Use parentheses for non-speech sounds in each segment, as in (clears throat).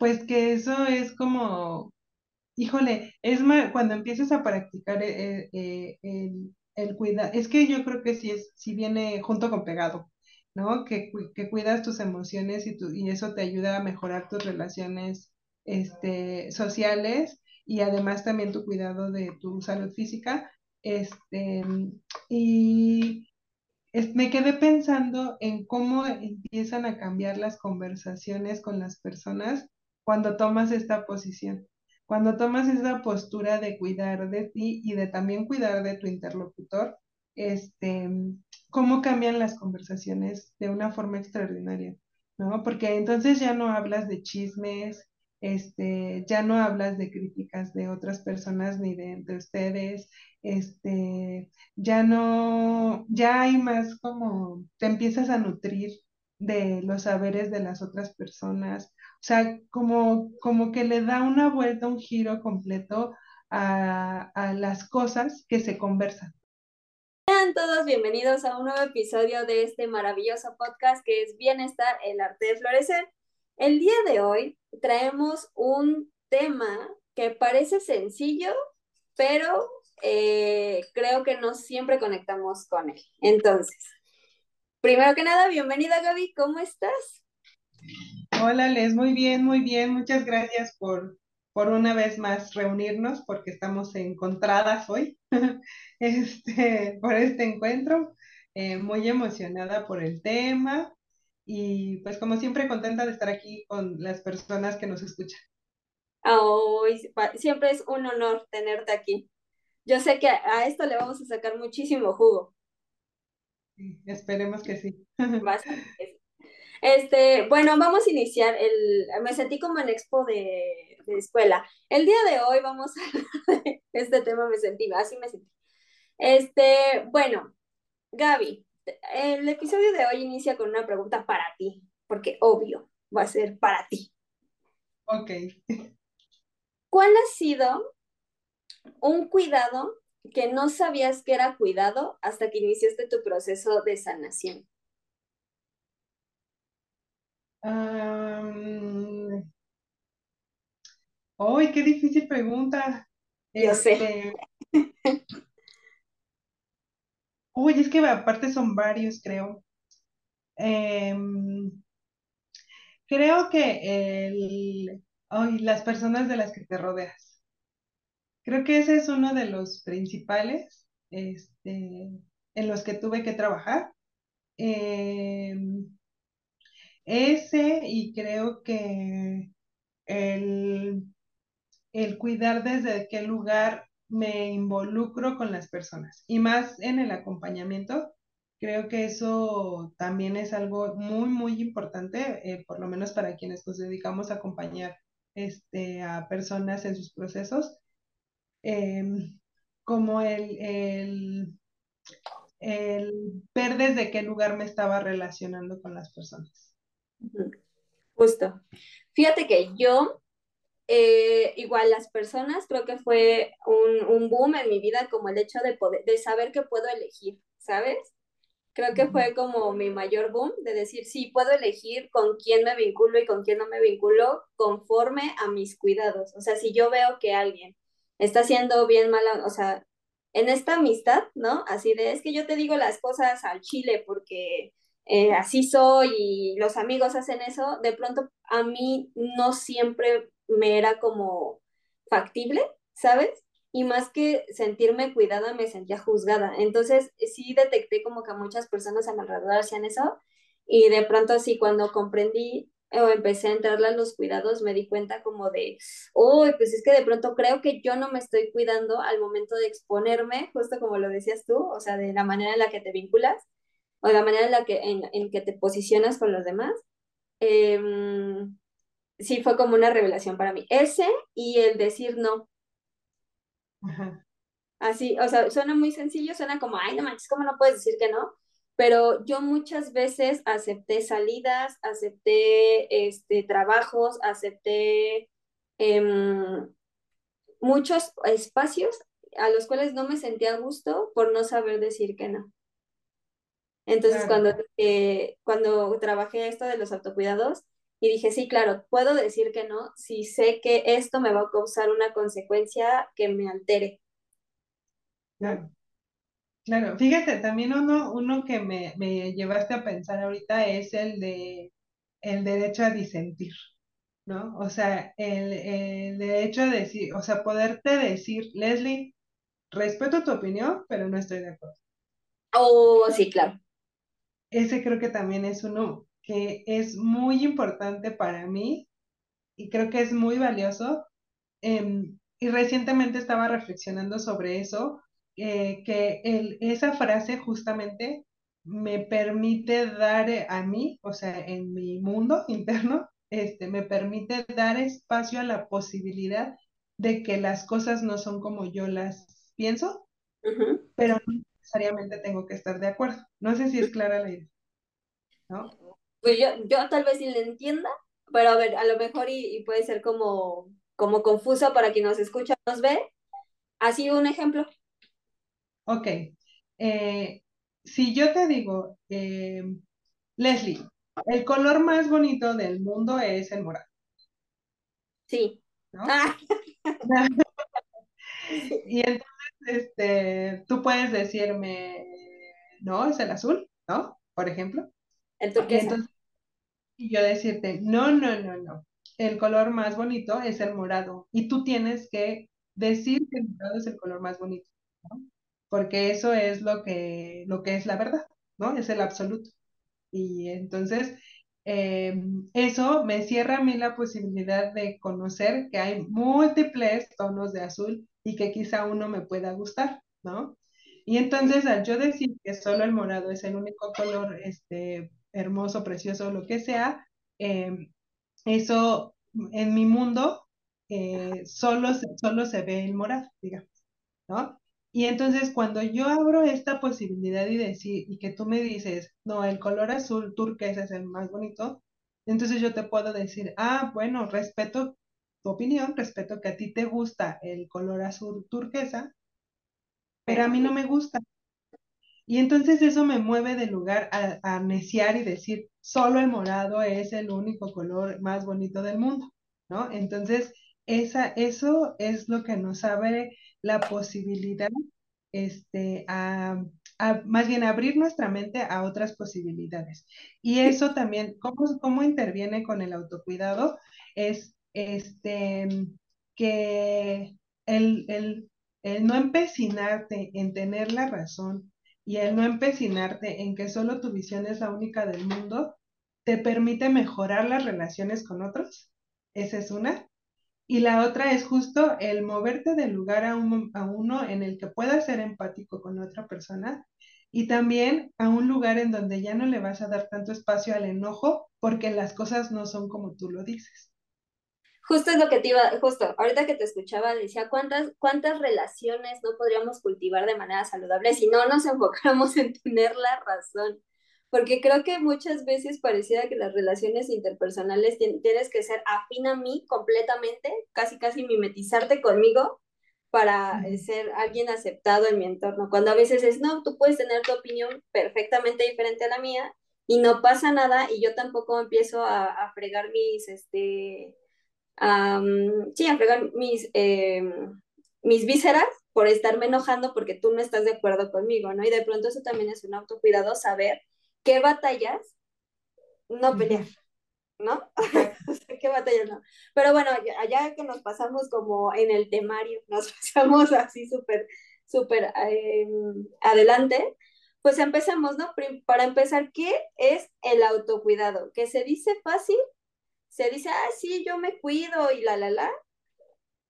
pues que eso es como, híjole, es más, cuando empiezas a practicar eh, eh, el, el cuidado, es que yo creo que sí, es, sí viene junto con pegado, ¿no? Que, que cuidas tus emociones y, tu, y eso te ayuda a mejorar tus relaciones este, sociales y además también tu cuidado de tu salud física. Este, y me quedé pensando en cómo empiezan a cambiar las conversaciones con las personas cuando tomas esta posición, cuando tomas esa postura de cuidar de ti y de también cuidar de tu interlocutor, este, cómo cambian las conversaciones de una forma extraordinaria, ¿no? Porque entonces ya no hablas de chismes, este, ya no hablas de críticas de otras personas ni de, de ustedes, este, ya no, ya hay más como, te empiezas a nutrir de los saberes de las otras personas, o sea, como, como que le da una vuelta, un giro completo a, a las cosas que se conversan. Sean todos bienvenidos a un nuevo episodio de este maravilloso podcast que es Bienestar, el arte de florecer. El día de hoy traemos un tema que parece sencillo, pero eh, creo que no siempre conectamos con él. Entonces, primero que nada, bienvenida Gaby, ¿cómo estás? Hola Les, muy bien, muy bien. Muchas gracias por, por una vez más reunirnos porque estamos encontradas hoy (laughs) este, por este encuentro. Eh, muy emocionada por el tema y pues como siempre contenta de estar aquí con las personas que nos escuchan. Hoy siempre es un honor tenerte aquí. Yo sé que a esto le vamos a sacar muchísimo jugo. Sí, esperemos que sí. (laughs) Este, bueno, vamos a iniciar el, me sentí como en expo de, de escuela. El día de hoy vamos a hablar de este tema, me sentí, así me sentí. Este, bueno, Gaby, el episodio de hoy inicia con una pregunta para ti, porque obvio va a ser para ti. Ok. ¿Cuál ha sido un cuidado que no sabías que era cuidado hasta que iniciaste tu proceso de sanación? Um... ¡Ay, qué difícil pregunta! Yo sé. Este, Uy, es que aparte son varios, creo. Em, creo que el, ay, las personas de las que te rodeas. Creo que ese es uno de los principales este, en los que tuve que trabajar. Em, ese y creo que el, el cuidar desde qué lugar me involucro con las personas y más en el acompañamiento. Creo que eso también es algo muy, muy importante, eh, por lo menos para quienes nos dedicamos a acompañar este, a personas en sus procesos, em, como el, el, el ver desde qué lugar me estaba relacionando con las personas. Justo. Fíjate que yo eh, igual las personas, creo que fue un, un, boom en mi vida como el hecho de, poder, de saber que puedo elegir, ¿sabes? Creo que fue como mi mayor boom de decir, sí, puedo elegir con quién me vinculo y con quién no me vinculo conforme a mis cuidados. O sea, si yo veo que alguien está haciendo bien mala, o sea, en esta amistad, ¿no? Así de, es que yo te digo las cosas al chile porque eh, así soy y los amigos hacen eso, de pronto a mí no siempre me era como factible, ¿sabes? Y más que sentirme cuidada, me sentía juzgada. Entonces, sí detecté como que muchas personas a mi alrededor hacían eso. Y de pronto, así, cuando comprendí o empecé a entrarle a los cuidados, me di cuenta como de, uy, pues es que de pronto creo que yo no me estoy cuidando al momento de exponerme, justo como lo decías tú, o sea, de la manera en la que te vinculas o de la manera en la que, en, en que te posicionas con los demás. Eh, sí fue como una revelación para mí. Ese y el decir no. Así, o sea, suena muy sencillo, suena como, ay, no manches, ¿cómo no puedes decir que no? Pero yo muchas veces acepté salidas, acepté este, trabajos, acepté em, muchos espacios a los cuales no me sentía a gusto por no saber decir que no. Entonces, cuando, eh, cuando trabajé esto de los autocuidados, Y dije, sí, claro, puedo decir que no si sé que esto me va a causar una consecuencia que me altere. Claro. Claro, fíjate, también uno, uno que me, me llevaste a pensar ahorita es el de el derecho a disentir, ¿no? O sea, el, el derecho a decir, o sea, poderte decir, Leslie, respeto tu opinión, pero no estoy de acuerdo. Oh, sí, claro. Ese creo que también es uno que es muy importante para mí y creo que es muy valioso. Em, y recientemente estaba reflexionando sobre eso, eh, que el, esa frase justamente me permite dar eh, a mí, o sea, en mi mundo (laughs) interno, este, me permite dar espacio a la posibilidad de que las cosas no son como yo las pienso, Ujú. pero no necesariamente tengo que estar de acuerdo. No sé si es clara la idea, ¿no? Pues yo, yo tal vez sí le entienda, pero a ver, a lo mejor y, y puede ser como, como confuso para quien nos escucha, nos ve. Así un ejemplo. Ok. Eh, si yo te digo, eh, Leslie, el color más bonito del mundo es el morado, Sí. ¿no? Ah, (laughs) Y (laughs) entonces, este, tú puedes decirme, no, es el azul, ¿no? Por ejemplo. el Y entonces y yo decirte, no, no, no, no. El color más bonito es el morado. Y tú tienes que decir que el morado es el color más bonito, ¿no? Porque eso es lo que, lo que es la verdad, ¿no? Es el absoluto. Y entonces, eh, eso me cierra a mí la posibilidad de conocer que hay múltiples tonos de azul y que quizá uno me pueda gustar, ¿no? Y entonces, al yo decir que solo el morado es el único color este, hermoso, precioso, lo que sea, eh, eso en mi mundo eh, solo, solo se ve el morado, digamos. ¿no? Y entonces cuando yo abro esta posibilidad y decir, y que tú me dices, no, el color azul turquesa es el más bonito, entonces yo te puedo decir, ah, bueno, respeto tu opinión, respeto que a ti te gusta el color azul turquesa, pero a mí no me gusta. Y entonces eso me mueve de lugar a, a neciar y decir, solo el morado es el único color más bonito del mundo, ¿no? Entonces, esa, eso es lo que nos abre la posibilidad, este, a, a- más bien abrir nuestra mente a otras posibilidades. Y eso también, ¿cómo, cómo interviene con el autocuidado? Es, este, que el, el, el no empecinarte en tener la razón y el no empecinarte en que solo tu visión es la única del mundo, te permite mejorar las relaciones con otros. Esa es una. Y la otra es justo el moverte de lugar a, un, a uno en el que puedas ser empático con otra persona y también a un lugar en donde ya no le vas a dar tanto espacio al enojo porque las cosas no son como tú lo dices. Justo es lo que te iba, justo, ahorita que te escuchaba, decía, ¿cuántas, cuántas relaciones no podríamos cultivar de manera saludable si no nos (laughs) enfocáramos en tener la razón? Porque creo que muchas veces pareciera que las relaciones interpersonales tien- tienes que ser afín a mí completamente, casi casi mimetizarte conmigo para ser alguien aceptado en mi entorno. Cuando a veces es, no, tú puedes tener tu opinión perfectamente diferente a la mía y no pasa nada y yo tampoco empiezo a, a fregar mis, este, um, sí, a fregar mis, eh, mis vísceras por estarme enojando porque tú no estás de acuerdo conmigo, ¿no? Y de pronto eso también es un autocuidado, saber qué batallas no pelear. ¿no? (laughs) Qué batallas no. Pero bueno, ya, que nos pasamos como en el temario, (laughs) nos pasamos así súper, súper eh, adelante, pues empecemos, ¿no? Para empezar, ¿qué es el autocuidado? Que se dice fácil, se dice, ah, sí, yo me cuido y la, la, la,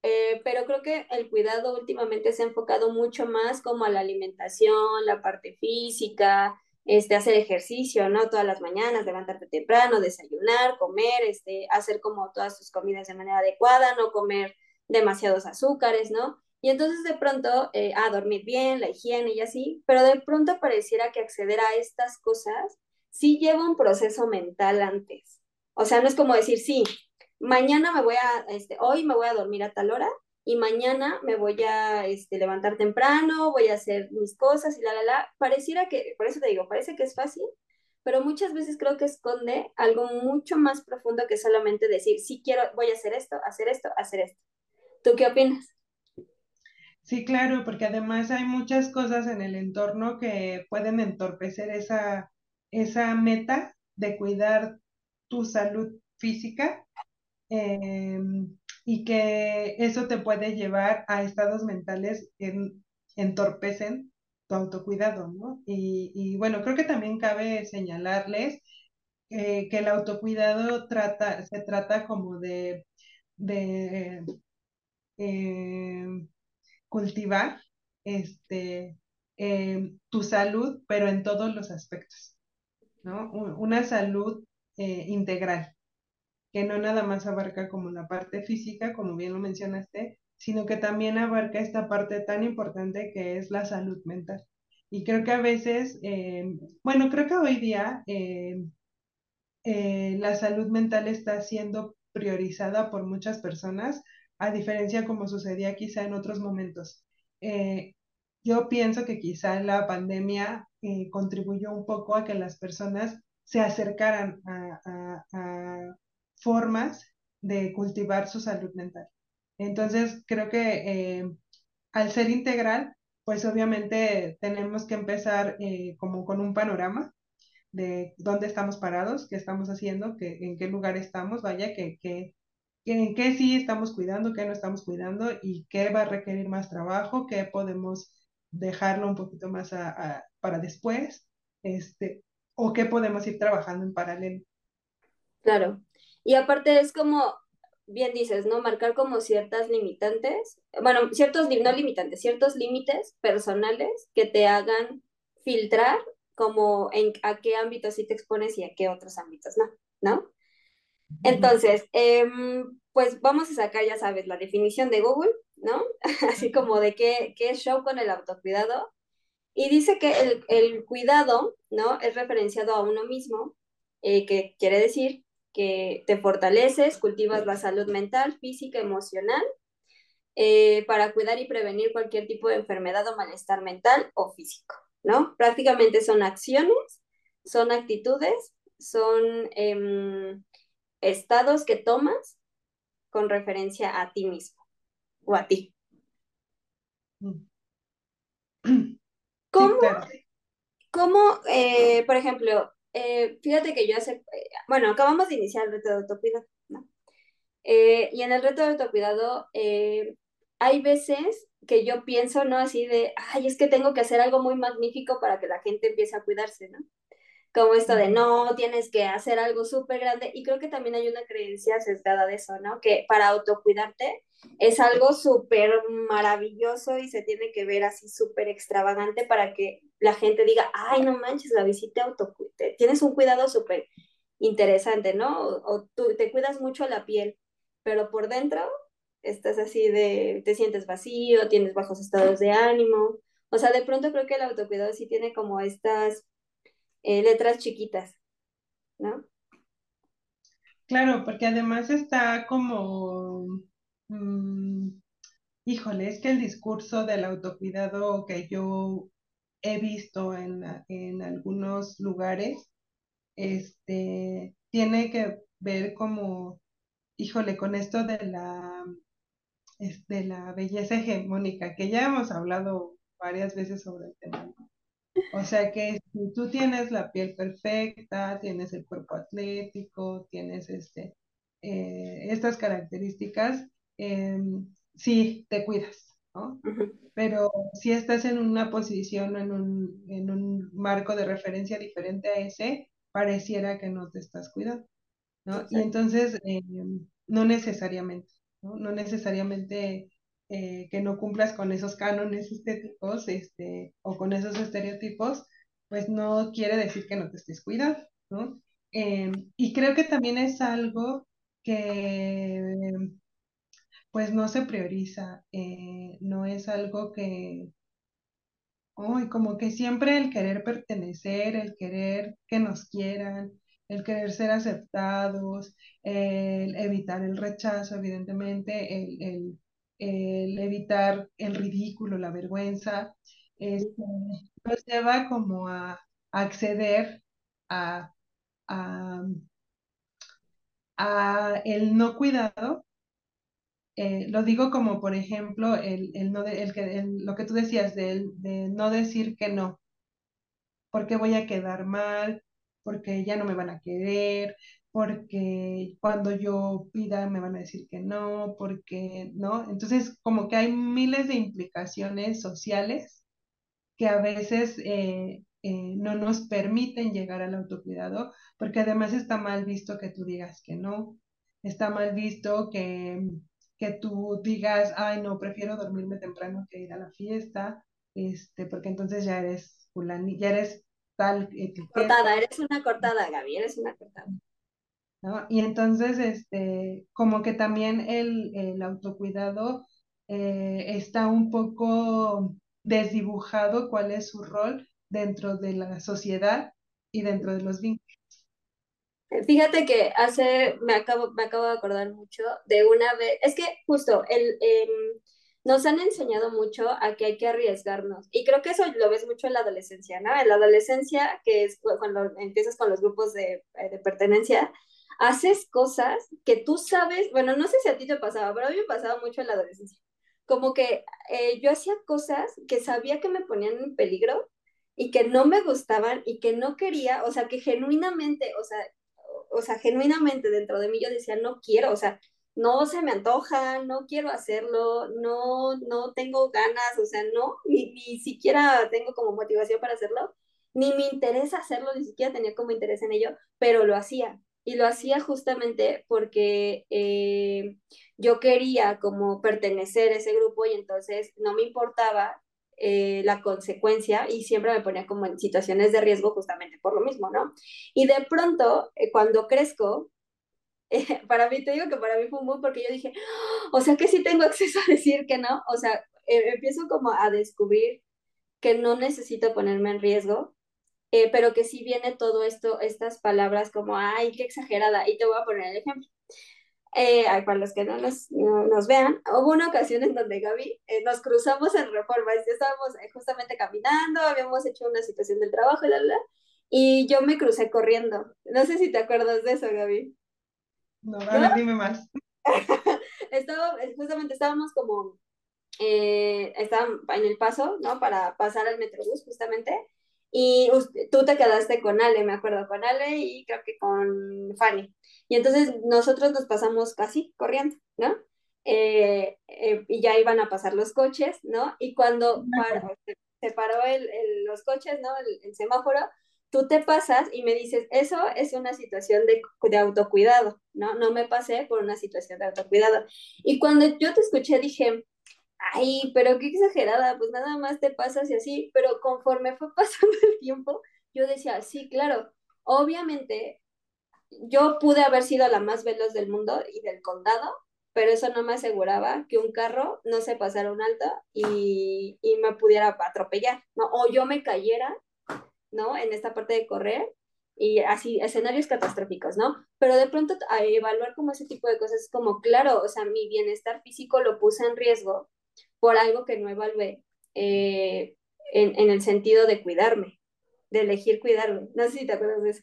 eh, pero creo que el cuidado últimamente se ha enfocado mucho más como a la alimentación, la parte física, este, hacer ejercicio, ¿no? Todas las mañanas, levantarte temprano, desayunar, comer, este, hacer como todas tus comidas de manera adecuada, no comer demasiados azúcares, ¿no? Y entonces de pronto, eh, a dormir bien, la higiene y así, pero de pronto pareciera que acceder a estas cosas sí lleva un proceso mental antes. O sea, no es como decir, sí, mañana me voy a, este, hoy me voy a dormir a tal hora y mañana me voy a este, levantar temprano, voy a hacer mis cosas y la, la, la. Pareciera que, por eso te digo, parece que es fácil, pero muchas veces creo que esconde algo mucho más profundo que solamente decir, sí quiero, voy a hacer esto, hacer esto, hacer esto. ¿Tú qué opinas? Sí, claro, porque además hay muchas cosas en el entorno que pueden entorpecer esa, esa meta de cuidar tu salud física em, y que eso te puede llevar a estados mentales que entorpecen tu autocuidado, ¿no? Y, bueno, creo que también cabe señalarles eh, que el autocuidado trata, se trata como de, de em, cultivar este, em, tu salud, pero en todos los aspectos, ¿no? Una salud eh, integral, que no nada más abarca como la parte física, como bien lo mencionaste, sino que también abarca esta parte tan importante que es la salud mental. Y creo que a veces, eh, bueno, creo que hoy día eh, la salud mental está siendo priorizada por muchas personas, a diferencia como sucedía quizá en otros momentos. Yo pienso que quizá la pandemia contribuyó un poco a que las personas se acercaran a, a, formas de cultivar su salud mental. Entonces, creo que eh, al ser integral, pues obviamente tenemos que empezar eh, como con un panorama de dónde estamos parados, qué estamos haciendo, que, en qué lugar estamos, vaya, que, que, en qué sí estamos cuidando, qué no estamos cuidando y qué va a requerir más trabajo, qué podemos dejarlo un poquito más para después, este, o qué podemos ir trabajando en paralelo. Claro. Y aparte es como, bien dices, ¿no? Marcar como ciertas limitantes, bueno, ciertos, no limitantes, ciertos límites personales que te hagan filtrar como en a qué ámbitos sí te expones y a qué otros ámbitos no, ¿no? Entonces, eh, pues vamos a sacar, ya sabes, la definición de Google, ¿no? (laughs) Así como de qué, qué es show con el autocuidado. Y dice que el, el cuidado, ¿no? Es referenciado a uno mismo, eh, que quiere decir que te fortaleces, cultivas la salud mental, física, emocional, eh, para cuidar y prevenir cualquier tipo de enfermedad o malestar mental o físico, ¿no? Prácticamente son acciones, son actitudes, son eh, estados que tomas con referencia a ti mismo o a ti. (clears throat) (clears throat) ¿Cómo, cómo eh, por ejemplo, eh, fíjate que yo hace, bueno, acabamos de iniciar el reto de autocuidado, ¿no? Eh, y en el reto de autocuidado eh, hay veces que yo pienso, ¿no? Así de, ay, es que tengo que hacer algo muy magnífico para que la gente empiece a cuidarse, ¿no? Como esto de, no, tienes que hacer algo súper grande. Y creo que también hay una creencia sesgada de eso, ¿no? Que para autocuidarte es algo súper maravilloso y se tiene que ver así súper extravagante para que la gente diga, ay, no manches, la visita autocuidado, tienes un cuidado súper interesante, ¿no? O, o, tú te cuidas mucho la piel, pero por dentro estás así de, te sientes vacío, tienes bajos estados de ánimo. O sea, de pronto creo que el autocuidado sí tiene como estas eh, letras chiquitas, ¿no? Claro, porque además está como, mmm, híjole, es que el discurso del autocuidado que yo he visto en, en algunos lugares, este, tiene que ver como, híjole, con esto de la, de la belleza hegemónica, que ya hemos hablado varias veces sobre el tema. O sea que si tú tienes la piel perfecta, tienes el cuerpo atlético, tienes este, eh, estas características, eh, sí, te cuidas, ¿no? Uh -huh. Pero si estás en una posición, en un, en un marco de referencia diferente a ese, pareciera que no te estás cuidando, ¿no? Exacto. Y entonces, eh, no necesariamente, ¿no? No necesariamente eh, que no cumplas con esos cánones estéticos este, o con esos estereotipos, pues no quiere decir que no te estés cuidando, ¿no? Eh, y creo que también es algo que pues no se prioriza, eh, no es algo que, oh, como que siempre el querer pertenecer, el querer que nos quieran, el querer ser aceptados, el evitar el rechazo, evidentemente, el, el el evitar el ridículo, la vergüenza, este, nos lleva como a, acceder a, a, el no cuidado, eh, lo digo como, por ejemplo, el, el no el que, lo que tú decías de, de no decir que no, porque voy a quedar mal, porque ya no me van a querer, porque cuando yo pida me van a decir que no, porque no. Entonces, como que hay miles de implicaciones sociales que a veces eh, eh, no nos permiten llegar al autocuidado, porque además está mal visto que tú digas que no, está mal visto que, que tú digas, ay, no, prefiero dormirme temprano que ir a la fiesta, este, porque entonces ya eres fulani, ya eres tal Cortada, etiqueta, eres una cortada, Gaby, eres una cortada. ¿No? Y entonces, este, como que también el, el autocuidado eh, está un poco desdibujado cuál es su rol dentro de la sociedad y dentro de los vínculos. Fíjate que hace, me acabo, me acabo de acordar mucho de una vez, es que justo el, em, nos han enseñado mucho a que hay que arriesgarnos y creo que eso lo ves mucho en la adolescencia, ¿no? En la adolescencia, que es cu- cuando empiezas con los grupos de, eh, de pertenencia, haces cosas que tú sabes, bueno, no sé si a ti te pasaba, pero a mí me pasaba mucho en la adolescencia, como que eh, yo hacía cosas que sabía que me ponían en peligro y que no me gustaban y que no quería, o sea, que genuinamente, o sea, o sea, genuinamente dentro de mí yo decía, no quiero, o sea, no se me antoja, no quiero hacerlo, no, no tengo ganas, o sea, no, ni, ni siquiera tengo como motivación para hacerlo, ni me interesa hacerlo, ni siquiera tenía como interés en ello, pero lo hacía. Y lo hacía justamente porque eh, yo quería como pertenecer a ese grupo y entonces no me importaba eh, la consecuencia y siempre me ponía como en situaciones de riesgo justamente por lo mismo, ¿no? Y de pronto, eh, cuando crezco, (laughs) para mí, te digo que para mí fue un boom porque yo dije, "Ah, o sea que sí tengo (laughs) acceso a decir que no, o sea, empiezo como a descubrir que no necesito ponerme en riesgo, eh, pero que sí viene todo esto, estas palabras como, ay, qué exagerada, y te voy a poner el ejemplo. Eh, para los que no nos, no nos vean, hubo una ocasión en donde Gaby eh, nos cruzamos en Reforma, y estábamos eh, justamente caminando, habíamos hecho una situación del trabajo y la, la, y yo me crucé corriendo. No sé si te acuerdas de eso, Gaby. No, ¿No? dime más. (laughs) Estaba, justamente estábamos como, eh, estaban en el paso, ¿no? Para pasar al Metrobús, justamente. Y tú te quedaste con Ale, me acuerdo, con Ale y creo que con Fanny. Y entonces nosotros nos pasamos casi corriendo, ¿no? Eh, eh, y ya iban a pasar los coches, ¿no? Y cuando par se paró el, el, los coches, ¿no? El, el, semáforo, tú te pasas y me dices, eso es una situación de, de autocuidado, ¿no? No me pasé por una situación de autocuidado. Y cuando yo te escuché dije, ay, pero qué exagerada, pues nada más te pasas y así, pero conforme fue (laughs) pasando el tiempo, yo decía, sí, claro, obviamente yo pude haber sido la más veloz del mundo y del condado, pero eso no me aseguraba que un carro no se pasara un alto y, y me pudiera atropellar, ¿no? O yo me cayera, ¿no? En esta parte de correr y así, escenarios catastróficos, ¿no? Pero de pronto a evaluar como ese tipo de cosas, como claro, o sea, mi bienestar físico lo puse en riesgo por algo que no evalué eh, en, en, el sentido de cuidarme, de elegir cuidarme. No sé si te acuerdas de eso.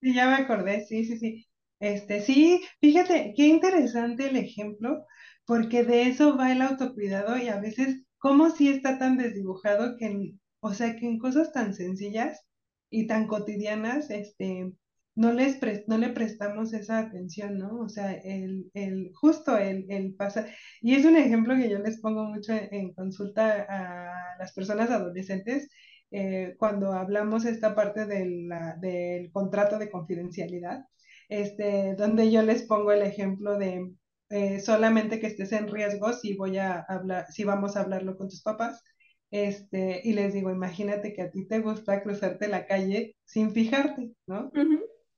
Sí, ya me acordé, sí, sí, sí. Este, sí, fíjate, qué interesante el ejemplo, porque de eso va el autocuidado y a veces, como si está tan desdibujado que, o sea, que en cosas tan sencillas y tan cotidianas, este, no les pre no le prestamos esa atención, ¿no? O sea, el, el justo el, el pasar, y es un ejemplo que yo les pongo mucho en, consulta a las personas adolescentes, eh, cuando hablamos esta parte del contrato de confidencialidad, este, donde yo les pongo el ejemplo de eh, solamente que estés en riesgo si voy a hablar, si vamos a hablarlo con tus papás, este, y les digo, imagínate que a ti te gusta cruzarte la calle sin fijarte, ¿no?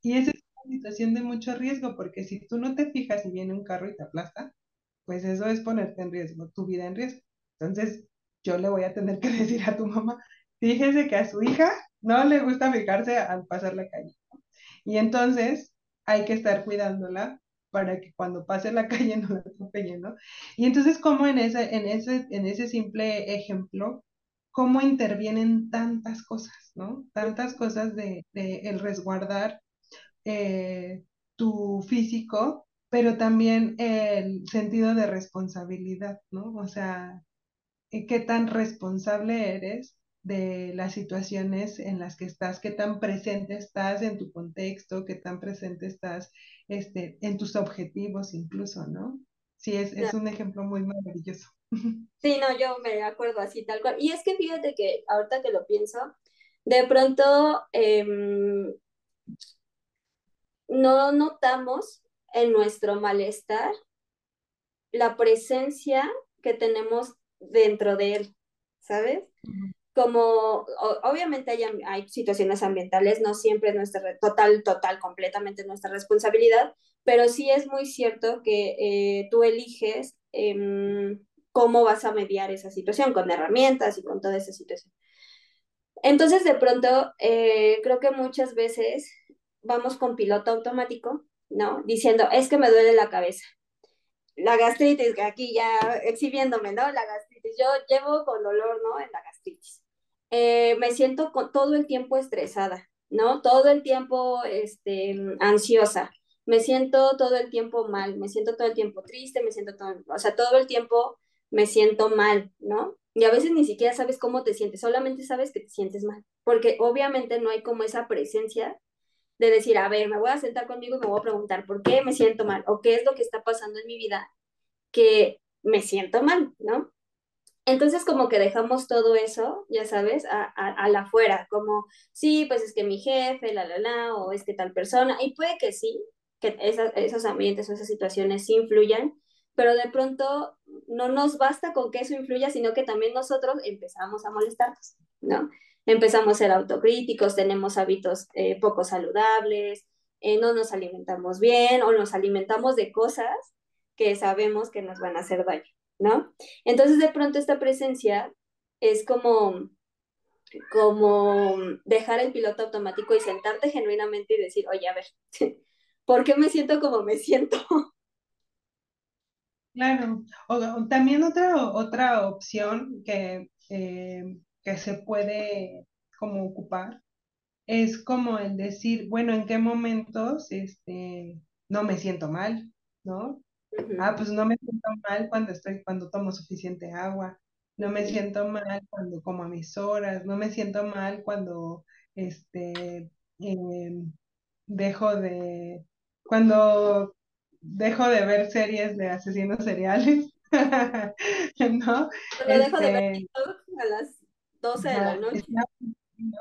Y esa es una situación de mucho riesgo, porque si tú no te fijas y viene un carro y te aplasta, pues eso es ponerte en riesgo, tu vida en riesgo. Entonces, yo le voy a tener que (laughs) decir a tu mamá, fíjese que a su hija no le gusta fijarse al pasar la calle. Y entonces hay que estar cuidándola para que cuando pase la (laughs) calle no la atropelle, ¿no? Y entonces, como en ese, en ese, en ese simple ejemplo, cómo intervienen tantas cosas, ¿no? Tantas cosas de, de el resguardar eh, tu físico, pero también el sentido de responsabilidad, ¿no? O sea, eh, qué tan responsable eres de las situaciones en las que estás, qué tan presente estás en tu contexto, qué tan presente estás este, en tus objetivos incluso, ¿no? Sí, es, es un ejemplo muy maravilloso. (laughs) Sí, no, yo me acuerdo así, tal cual. Y es que fíjate que ahorita que lo pienso, de pronto em, no notamos en nuestro malestar la presencia que tenemos dentro de él, ¿sabes? Como obviamente hay, hay, situaciones ambientales, no siempre es nuestra total, total, completamente nuestra responsabilidad, pero sí es muy cierto que eh, tú eliges eh, cómo vas a mediar esa situación, con herramientas y con toda esa situación. Entonces, de pronto, eh, creo que muchas veces vamos con piloto automático, ¿no? Diciendo, es que me duele la cabeza. La gastritis, que aquí ya exhibiéndome, ¿no? La gastritis. Yo llevo con dolor, ¿no? En la gastritis. Eh, me siento con, todo el tiempo estresada, ¿no? Todo el tiempo este, ansiosa. Me siento todo el tiempo mal, me siento todo el tiempo triste, me siento todo, o sea, todo el tiempo me siento mal, ¿no? Y a veces ni siquiera sabes cómo te sientes, solamente sabes que te sientes mal, porque obviamente no hay como esa presencia de decir, a ver, me voy a sentar conmigo y me voy a preguntar por qué me siento mal o qué es lo que está pasando en mi vida que me siento mal, ¿no? Entonces como que dejamos todo eso, ya sabes, a, a, la afuera, como, sí, pues es que mi jefe, la, la, la, o es que tal persona, y puede que sí, que esos ambientes o esas situaciones influyan, pero de pronto no nos basta con que eso influya, sino que también nosotros empezamos a molestarnos, ¿no? Empezamos a ser autocríticos, tenemos hábitos eh, poco saludables, eh, no nos alimentamos bien o nos alimentamos de cosas que sabemos que nos van a hacer daño, ¿no? Entonces de pronto esta presencia es como como dejar el piloto automático y sentarte genuinamente y decir, oye, a ver, (laughs) ¿por qué me siento como me siento? Claro, también otra, otra opción que, eh, que se puede como ocupar es como el decir, bueno, ¿en qué momentos este, no me siento mal? ¿No? Ah, pues no me siento mal cuando estoy, cuando tomo suficiente agua, no me siento mal cuando como a mis horas, no me siento mal cuando este, em, dejo de, cuando dejo de ver series de asesinos seriales, (laughs) ¿no? Cuando dejo de ver este, a las 12 de la noche.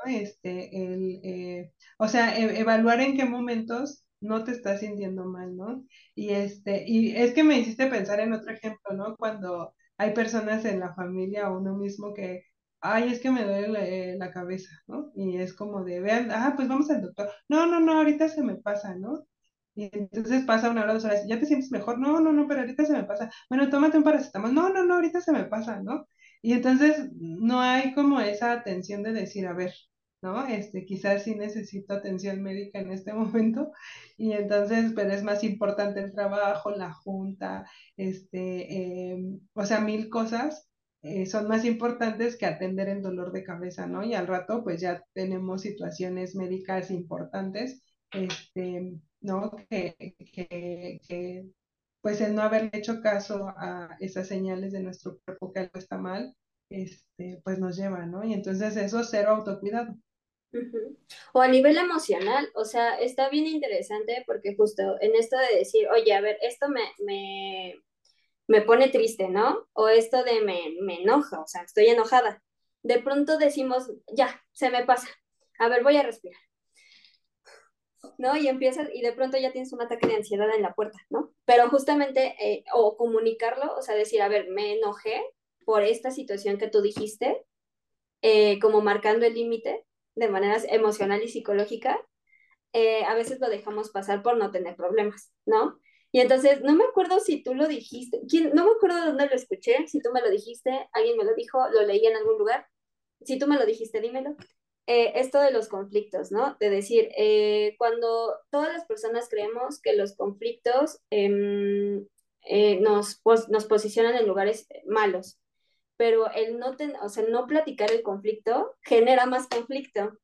Este, el, eh, o sea, e, evaluar en qué momentos no te estás sintiendo mal, ¿no? Y este, y es que me hiciste pensar en otro ejemplo, ¿no? Cuando hay personas en la familia o uno mismo que, ay, es que me duele la, eh, la cabeza, ¿no? Y es como de, vean, ah, pues vamos al doctor. No, no, no, ahorita se me pasa, ¿no? Y entonces pasa una hora, dos horas, ¿ya te sientes mejor? No, no, no, pero ahorita se me pasa. Bueno, tómate un paracetamol. No, no, no, ahorita se me pasa, ¿no? Y entonces no hay como esa atención de decir, a ver, ¿no? Este, quizás sí necesito atención médica en este (laughs) momento. Y entonces, pero es más importante el trabajo, la junta, este, em, o sea, mil cosas. Eh, son más importantes que atender el dolor de cabeza, ¿no? Y al rato, pues ya tenemos situaciones médicas importantes, este, ¿no? Que, que, pues el no haber hecho caso a esas señales de nuestro cuerpo que algo está mal, este, pues nos lleva, ¿no? Y entonces eso es cero autocuidado. O a nivel emocional, o sea, está bien interesante porque justo en esto de decir, oye, a ver, esto me, me, me pone triste, ¿no? O esto de me, me enoja, o sea, estoy enojada. De pronto decimos, ya, se me pasa. A ver, voy a respirar ¿no? Y empiezas y de pronto ya tienes un ataque de ansiedad en la puerta, ¿no? Pero justamente, eh, o comunicarlo, o sea, decir, a ver, me enojé por esta situación que tú dijiste, eh, como marcando el límite de manera emocional y psicológica, eh, a veces lo dejamos pasar por no tener problemas, ¿no? Y entonces, no me acuerdo si tú lo dijiste, ¿quién? no me acuerdo de dónde lo escuché, si tú me lo dijiste, alguien me lo dijo, lo leí en algún lugar, si tú me lo dijiste, dímelo. Eh, esto de los conflictos, ¿no? De decir, eh, cuando todas las personas creemos que los conflictos em, eh, nos, nos posicionan en lugares malos, pero el no, ten, o sea, no platicar el conflicto genera más conflicto,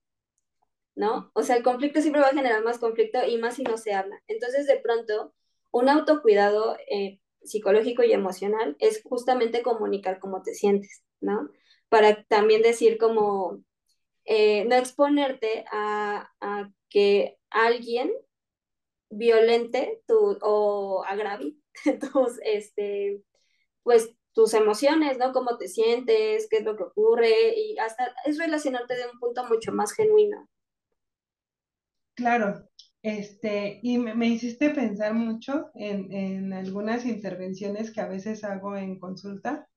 ¿no? O sea, el conflicto siempre va a generar más conflicto y más si no se habla. Entonces, de pronto, un autocuidado psicológico y emocional es justamente comunicar cómo te sientes, ¿no? Para también decir como, eh, no exponerte a, que alguien violente o agrave (laughs) tus, este, pues, tus emociones, ¿no? Cómo te sientes, qué es lo que ocurre y hasta es relacionarte de un punto mucho más genuino. Claro, este, y me, hiciste pensar mucho en, en, algunas intervenciones que a veces hago en consulta.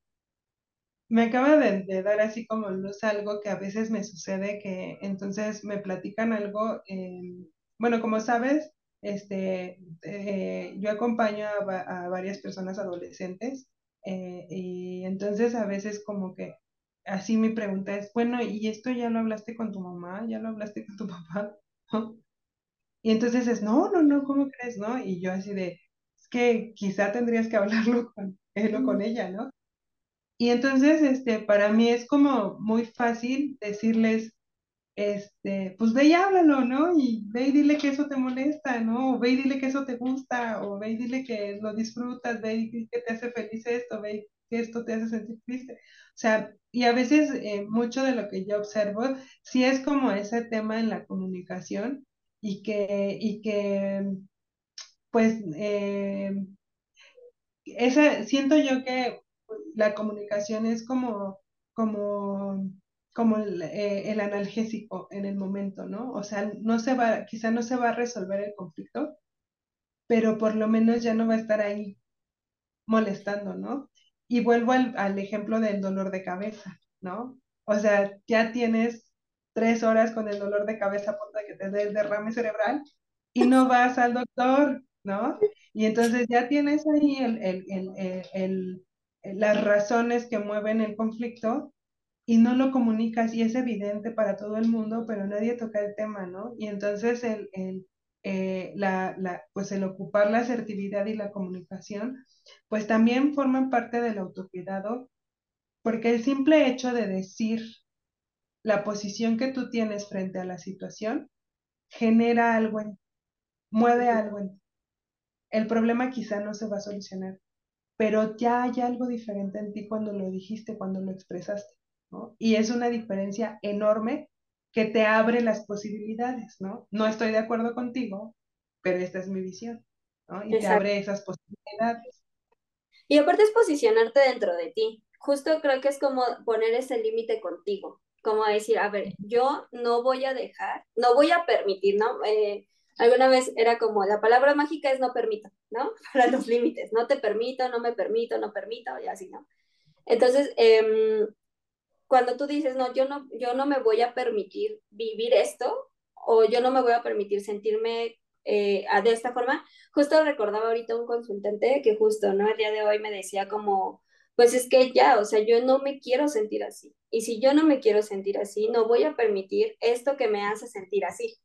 Me acaba de, dar así como luz algo que a veces me sucede, que entonces me platican algo, bueno, como sabes, este, eh, yo acompaño a, varias personas adolescentes eh, y entonces a veces como que así mi pregunta es, bueno, ¿y esto ya lo hablaste con tu mamá? ¿Ya lo hablaste con tu (laughs) papá? Y entonces es, no, no, no, ¿cómo crees? ¿No? Y yo así de, es que quizá tendrías que hablarlo con él o con ella, ¿no? Y entonces, este, para mí es como muy fácil decirles, este, pues ve y háblalo, ¿no? Y ve y dile que eso te molesta, ¿no? O ve y dile que eso te gusta, o ve y dile que lo disfrutas, ve y que te hace feliz esto, ve y que esto te hace sentir triste. O sea, y a veces eh, mucho de lo que yo observo, sí es como ese tema en la comunicación y que, y que pues, eh, esa, siento yo que la comunicación es como, como, como el, eh, el, analgésico en el momento, ¿no? O sea, no se va, quizá no se va a resolver el conflicto, pero por lo menos ya no va a estar ahí molestando, ¿no? Y vuelvo al, al ejemplo del dolor de cabeza, ¿no? O sea, ya tienes tres horas con el dolor de cabeza de que te dé derrame cerebral y no vas al doctor, ¿no? Y entonces ya tienes ahí el, el, el, las razones que mueven el conflicto y no lo comunicas y es evidente para todo el mundo, pero nadie toca el tema, ¿no? Y entonces el, el, eh, la, la, pues el ocupar la asertividad y la comunicación, pues también forman parte del autocuidado, porque el simple hecho de decir la posición que tú tienes frente a la situación genera algo, en, mueve algo en El problema quizá no se va a solucionar, pero ya hay algo diferente en ti cuando lo dijiste, cuando lo expresaste, ¿no? Y es una diferencia enorme que te abre las posibilidades, ¿no? No estoy de acuerdo contigo, pero esta es mi visión, ¿no? Y te abre esas posibilidades. Y aparte es posicionarte dentro de ti. Justo creo que es como poner ese límite contigo, como decir, a ver, yo no voy a dejar, no voy a permitir, ¿no? Eh, alguna vez era como, la palabra mágica es no permito, ¿no? (laughs) Para los límites, no te permito, no me permito, no permito, y así, ¿no? Entonces, eh, cuando tú dices, no, yo no, yo no me voy a permitir vivir esto, o yo no me voy a permitir sentirme eh, de esta forma, justo recordaba ahorita un consultante que justo, ¿no? El día de hoy me decía como, pues es que ya, o sea, yo no me quiero sentir así. Y si yo no me quiero sentir así, no voy a permitir esto que me hace sentir así.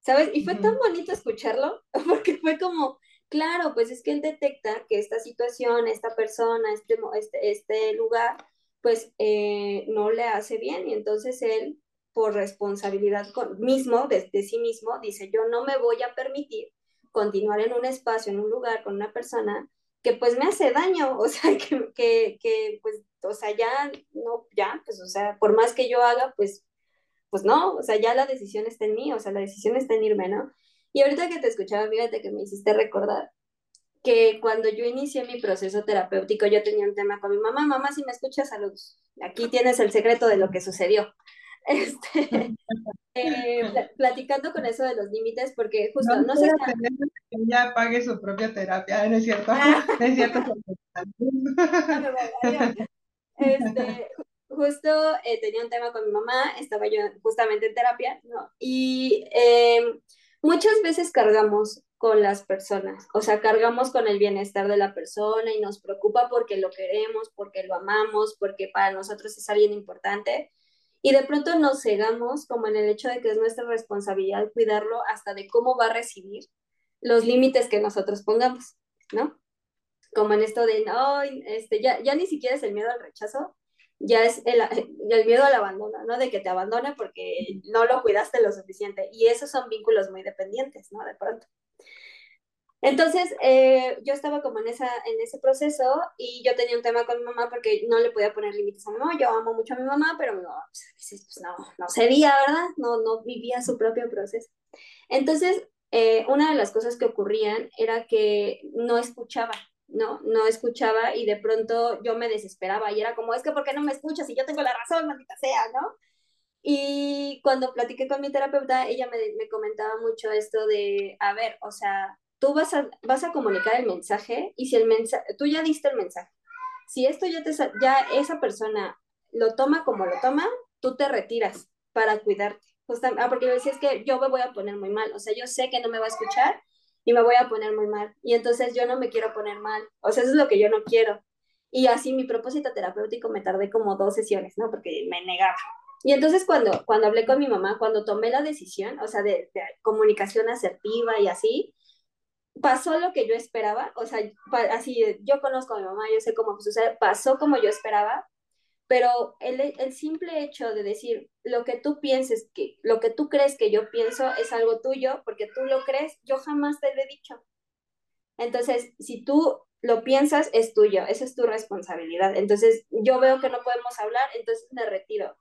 ¿Sabes? Y fue tan bonito escucharlo, (laughs) porque fue como, claro, pues es que él detecta que esta situación, esta persona, este, este, este lugar, pues eh, no le hace bien. Y entonces él, por responsabilidad con, mismo, de, de sí mismo, dice, yo no me voy a permitir continuar en un espacio, en un lugar, con una persona que pues me hace daño, (laughs) o sea, que, que, que, pues, o sea, ya, no, ya, pues, o sea, por más que yo haga, pues, pues no, o sea, ya la decisión está en mí, o sea, la decisión está en irme, ¿no? Y ahorita que te escuchaba, fíjate que me hiciste recordar que cuando yo inicié mi proceso terapéutico, yo tenía un tema con mi mamá, mamá, si me escuchas, saludos, aquí tienes el secreto de lo que sucedió. (laughs) Este, (laughs) eh, platicando con eso de los límites, porque justo no, no sé que ella pague su propia terapia, ¿no es cierto? Ah. es cierto. (laughs) este, justo eh, tenía un tema con mi mamá, estaba yo justamente en terapia, ¿no? Y em, muchas veces cargamos con las personas, o sea, cargamos con el bienestar de la persona y nos preocupa porque lo queremos, porque lo amamos, porque para nosotros es alguien importante. Y de pronto nos cegamos como en el hecho de que es nuestra responsabilidad cuidarlo hasta de cómo va a recibir los límites que nosotros pongamos, ¿no? Como en esto de, no, este, ya, ya ni siquiera es el miedo al rechazo, ya es el, el, miedo al abandono, ¿no? De que te abandone porque no lo cuidaste lo suficiente. Y esos son vínculos muy dependientes, ¿no? De pronto. Entonces, eh, yo estaba como en, esa, en ese proceso y yo tenía un tema con mi mamá porque no le podía poner límites a mi mamá. Yo amo mucho a mi mamá, pero mi mamá pues, pues, no, no ¿verdad? No, no vivía su propio proceso. Entonces, eh, una de las cosas que ocurrían era que no escuchaba, ¿no? No escuchaba y de pronto yo me desesperaba y era como, es que ¿por qué no me escuchas? Y yo tengo la razón, maldita sea, ¿no? Y cuando platiqué con mi terapeuta, ella me, me comentaba mucho esto de, a ver, o sea, tú vas a, vas a comunicar el mensaje y si el mensaje, tú ya diste el mensaje. Si esto ya, te, ya esa persona lo toma como lo toma, tú te retiras para cuidarte. ah, porque yo decía, es que yo me voy a poner muy mal, o sea, yo sé que no me va a escuchar y me voy a poner muy mal. Y entonces yo no me quiero poner mal, o sea, eso es lo que yo no quiero. Y así mi propósito terapéutico me tardé como dos sesiones, ¿no? Porque me negaba. Y entonces cuando, cuando hablé con mi mamá, cuando tomé la decisión, o sea, de, de comunicación asertiva y así, pasó lo que yo esperaba, o sea, así, yo conozco a mi mamá, yo sé cómo sucede, pasó como yo esperaba, pero el, el, simple hecho de decir lo que tú pienses, que lo que tú crees que yo pienso es algo tuyo, porque tú lo crees, yo jamás te lo he dicho. Entonces, si tú lo piensas, es tuyo, esa es tu responsabilidad. Entonces, yo veo que no podemos hablar, entonces me retiro.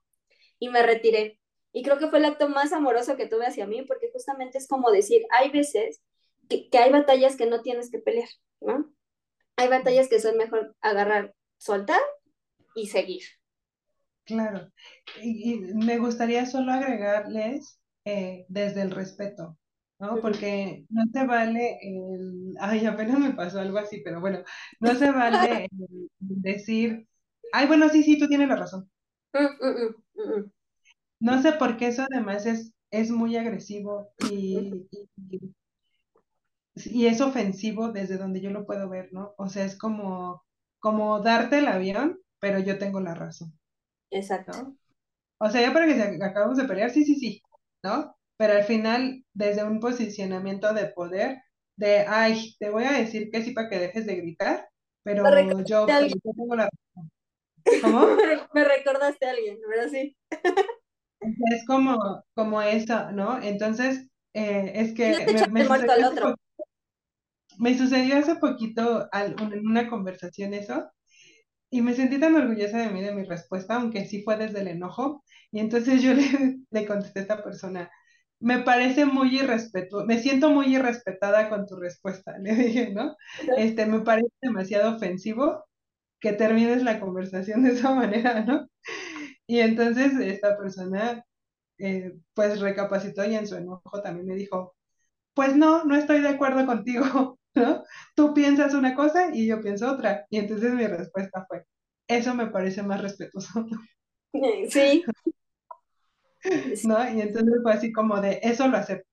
Y me retiré. Y creo que fue el acto más amoroso que tuve hacia mí, porque justamente es como decir, hay veces que, hay batallas que no tienes que pelear, ¿no? Hay batallas que son mejor agarrar, soltar y seguir. Claro, y, me gustaría solo agregarles eh, desde el respeto, ¿no? Porque no se vale el, ay, apenas me pasó algo así, pero bueno, no se vale decir, ay, bueno, sí, sí, tú tienes la razón. Mm, mm, mm, no sé por qué eso además es, es muy agresivo y, y es ofensivo desde donde yo lo puedo ver, ¿no? O sea, es como, como darte el avión, pero yo tengo la razón. Exacto. O sea, ya para que se, acabamos de pelear, sí, sí, sí, ¿no? Pero al final, desde un posicionamiento de poder, de, ay, te voy a decir que sí para que dejes de gritar, pero yo, tengo la razón. (laughs) ¿Cómo? Me recordaste a alguien, ¿verdad? Sí. Es como, como eso, ¿no? Entonces, eh, es que... me, al otro me sucedió hace poquito en una conversación eso, y me sentí tan orgullosa de mí, de mi respuesta, aunque sí fue desde el enojo. Y entonces yo (laughs) le, le contesté a esta persona, me parece muy irrespetuoso, me siento muy irrespetada con tu respuesta, (laughs) le dije, ¿no? Este, me parece demasiado ofensivo que termines la conversación de esa manera, (laughs) ¿no? Y entonces esta persona, eh, pues recapacitó y en su enojo también me dijo, pues no, no estoy de acuerdo contigo. ¿No? Tú piensas una cosa y yo pienso otra. Y entonces mi respuesta fue, eso me parece más respetuoso. (laughs) Sí. (laughs) ¿No? Y entonces fue así como de, eso lo acepto.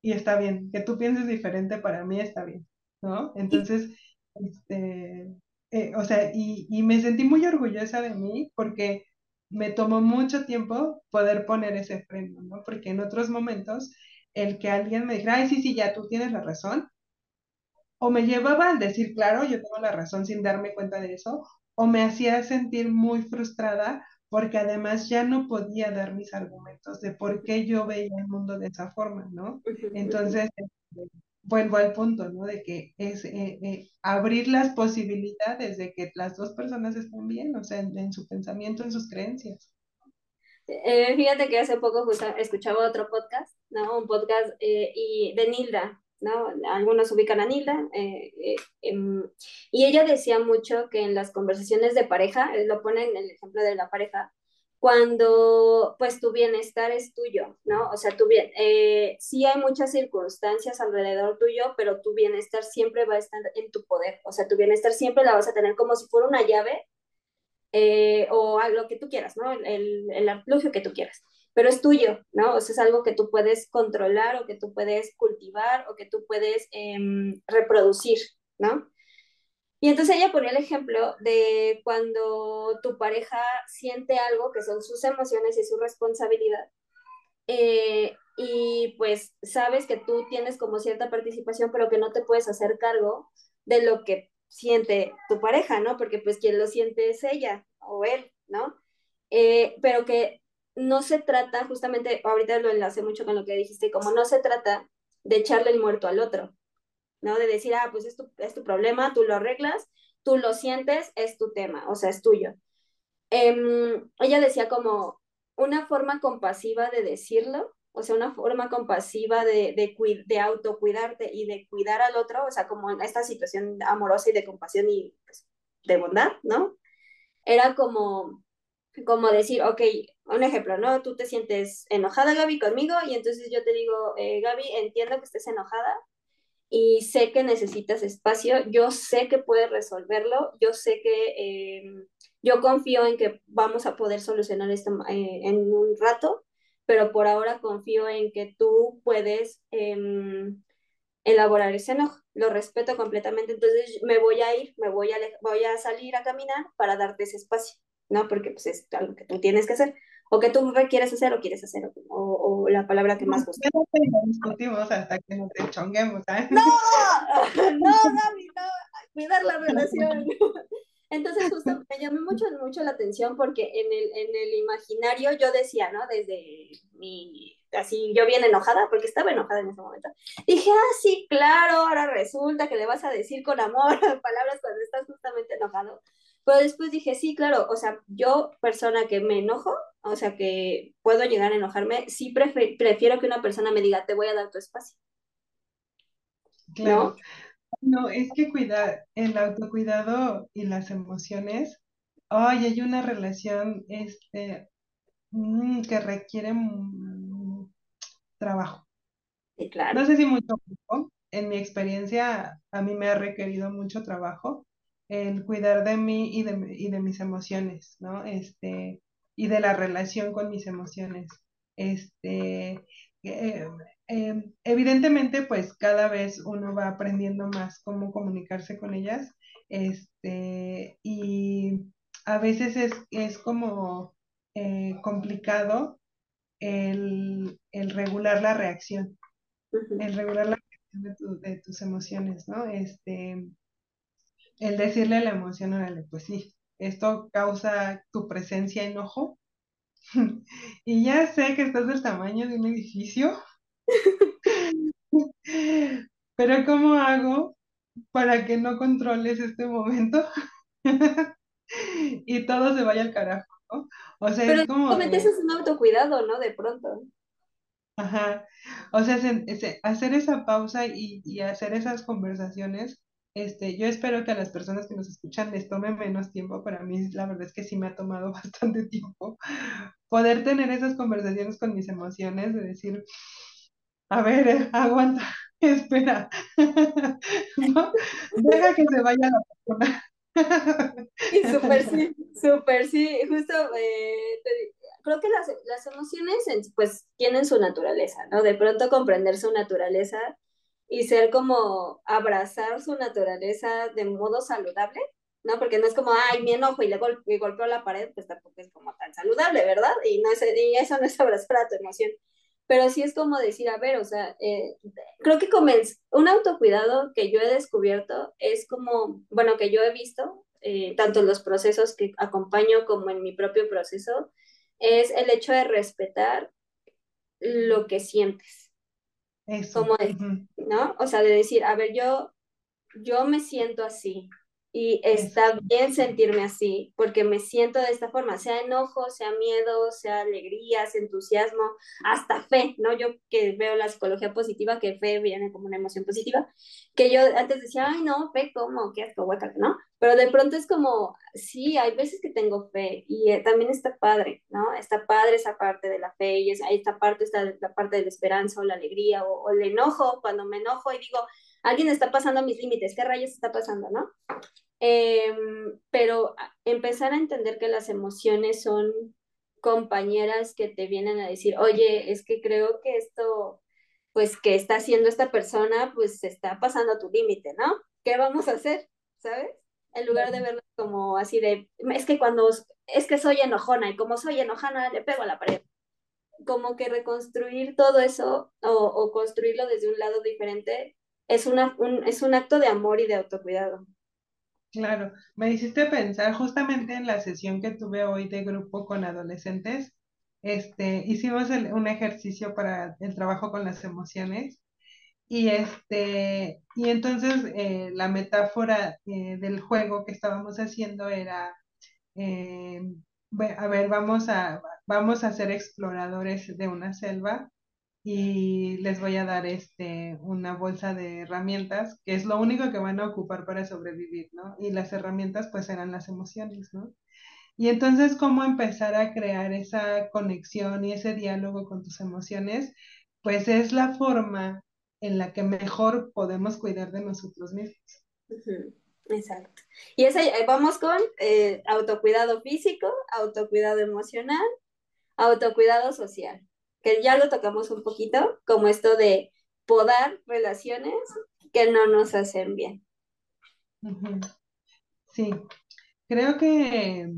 Y está bien, que tú pienses diferente para mí está bien, ¿no? Entonces, este, eh, o sea, y, y me sentí muy orgullosa de mí porque me tomó mucho tiempo poder poner ese freno, ¿no? Porque en otros momentos, el que alguien me dijera, ay, sí, sí, ya tú tienes la razón, o me llevaba al decir, claro, yo tengo la razón sin darme cuenta de eso, o me hacía sentir muy frustrada porque además ya no podía dar mis argumentos de por qué yo veía el mundo de esa forma, ¿no? Entonces, este, vuelvo al punto, ¿no? De que es eh, eh, abrir las posibilidades de que las dos personas estén bien, o sea, en, su pensamiento, en sus creencias. Eh, fíjate que hace poco escuchaba otro podcast, ¿no? Un podcast y de Nilda, ¿no? Algunos ubican a Nilda, eh, eh, em, y ella decía mucho que en las conversaciones de pareja, lo pone en el ejemplo de la pareja, cuando pues tu bienestar es tuyo, ¿no? O sea, tu bien, eh, sí hay muchas circunstancias alrededor tuyo, pero tu bienestar siempre va a estar en tu poder, o sea, tu bienestar siempre la vas a tener como si fuera una llave o lo que tú quieras, ¿no? El, el, el que tú quieras pero es tuyo, ¿no? O sea, es algo que tú puedes controlar o que tú puedes cultivar o que tú puedes em, reproducir, ¿no? Y entonces ella ponía el ejemplo de cuando tu pareja siente algo que son sus emociones y su responsabilidad. Eh, y pues sabes que tú tienes como cierta participación, pero que no te puedes hacer cargo de lo que siente tu pareja, ¿no? Porque pues quien lo siente es ella o él, ¿no? eh, pero que no se trata, justamente ahorita lo enlace mucho con lo que dijiste, como no se trata de echarle el muerto al otro, ¿no? De decir, ah, pues es tu, es tu problema, tú lo arreglas, tú lo sientes, es tu tema, o sea, es tuyo. Eh, ella decía como una forma compasiva de decirlo, o sea, una forma compasiva de, de, de autocuidarte y de cuidar al otro, o sea, como en esta situación amorosa y de compasión y pues, de bondad, ¿no? Era como, como decir, ok, un ejemplo, ¿no? Tú te sientes enojada, Gaby, conmigo, y entonces yo te digo, eh, Gaby, entiendo que estés enojada y sé que necesitas espacio, yo sé que puedes resolverlo, yo sé que eh, yo confío en que vamos a poder solucionar esto eh, en un rato, pero por ahora confío en que tú puedes eh, elaborar ese enojo. Lo respeto completamente, entonces me voy a ir, me voy a, voy a salir a caminar para darte ese espacio, ¿no? Porque pues es algo que tú tienes que hacer, o que tú requieres hacer o quieres hacer, o, o la palabra que más gusta. No, discutimos hasta que nos chonguemos, ¿sabes? No, (laughs) no, Gaby, no, cuidar la relación. (laughs) Entonces justo me llamó mucho, mucho la atención porque en el, en el imaginario yo decía, ¿no? Desde mi, así, yo bien enojada, porque estaba enojada en ese momento. Dije, ah, sí, claro, ahora resulta que le vas a decir con amor (laughs) palabras cuando estás justamente enojado. Pero después dije, sí, claro, o sea, yo, persona que me enojo, o sea, que puedo llegar a enojarme, sí prefiero que una persona me diga, te voy a dar tu espacio. Claro. ¿No? No, es que cuidar, el autocuidado y las emociones, ay, hay una relación este, mm, que requiere trabajo. Sí, claro. No sé si mucho tiempo, en mi experiencia a mí me ha requerido mucho trabajo el cuidar de mí y de, y de mis emociones, ¿no? Este, y de la relación con mis emociones. Este, eh, eh, evidentemente, pues cada vez uno va aprendiendo más cómo comunicarse con ellas, este, y a veces es, es como eh, complicado el, el, regular la reacción, uh -huh. el regular la reacción de, tu, de, tus emociones, ¿no? Este, el decirle la emoción, órale, pues sí, esto causa tu presencia enojo, (laughs) y ya sé que estás del tamaño de un edificio, (laughs) pero ¿cómo hago para que no controles este momento? (laughs) y todo se vaya al carajo, ¿no? O sea, pero es como... Es un autocuidado, ¿no? De pronto. Ajá. O sea, se, se, hacer esa pausa y, y, hacer esas conversaciones, este, yo espero que a las personas que nos escuchan les tome menos tiempo. Para mí, la verdad es que sí me ha tomado (laughs) bastante tiempo poder tener esas conversaciones con mis emociones, de decir, a ver, eh, aguanta, (laughs) espera, (laughs) ¿no? deja que se vaya la persona. Y súper sí, súper sí, justo eh, te, creo que las, las emociones pues tienen su naturaleza, ¿no? De pronto comprender su naturaleza y ser como abrazar su naturaleza de modo saludable, ¿no? Porque no es como, ay, me enojo y le gol golpeo la pared, pues tampoco es como tan saludable, ¿verdad? Y, no es, y eso no es abrazar a tu emoción pero sí es como decir, a ver, o sea, eh, creo que un autocuidado que yo he descubierto es como, bueno, que yo he visto, eh, tanto en los procesos que acompaño como en mi propio proceso, es el hecho de respetar lo que sientes. Eso. Como de, ¿no? O sea, de decir, a ver, yo, yo me siento así, y está bien sentirme así, porque me siento de esta forma, sea enojo, sea miedo, sea alegría, sea entusiasmo, hasta fe, ¿no? Yo que veo la psicología positiva, que fe viene como una emoción positiva, que yo antes decía, ay, no, fe, ¿cómo? ¿Qué asco, hueca, ¿no? Pero de pronto es como, sí, hay veces que tengo fe y eh, también está padre, ¿no? Está padre esa parte de la fe y es, esta parte está la parte de la esperanza o la alegría o, o el enojo, cuando me enojo y digo, alguien está pasando mis límites, ¿qué rayos está pasando, no? Eh, pero empezar a entender que las emociones son compañeras que te vienen a decir, oye, es que creo que esto, pues que está haciendo esta persona, pues está pasando a tu límite, ¿no? ¿Qué vamos a hacer? ¿Sabes? En lugar de verlo como así de, es que cuando, es que soy enojona y como soy enojona, le pego a la pared. Como que reconstruir todo eso o, o construirlo desde un lado diferente es, una, un, es un acto de amor y de autocuidado. Claro, me hiciste pensar justamente en la sesión que tuve hoy de grupo con adolescentes. Este, hicimos un ejercicio para el trabajo con las emociones y este, y entonces eh, la metáfora eh, del juego que estábamos haciendo era, eh, a ver, vamos a, vamos a ser exploradores de una selva y les voy a dar este, una bolsa de herramientas, que es lo único que van a ocupar para sobrevivir, ¿no? Y las herramientas pues eran las emociones, ¿no? Y entonces, ¿cómo empezar a crear esa conexión y ese diálogo con tus emociones? Pues es la forma en la que mejor podemos cuidar de nosotros mismos. Exacto. Y vamos con eh, autocuidado físico, autocuidado emocional, autocuidado social, que ya lo tocamos un poquito, como esto de podar relaciones que no nos hacen bien. Sí, creo que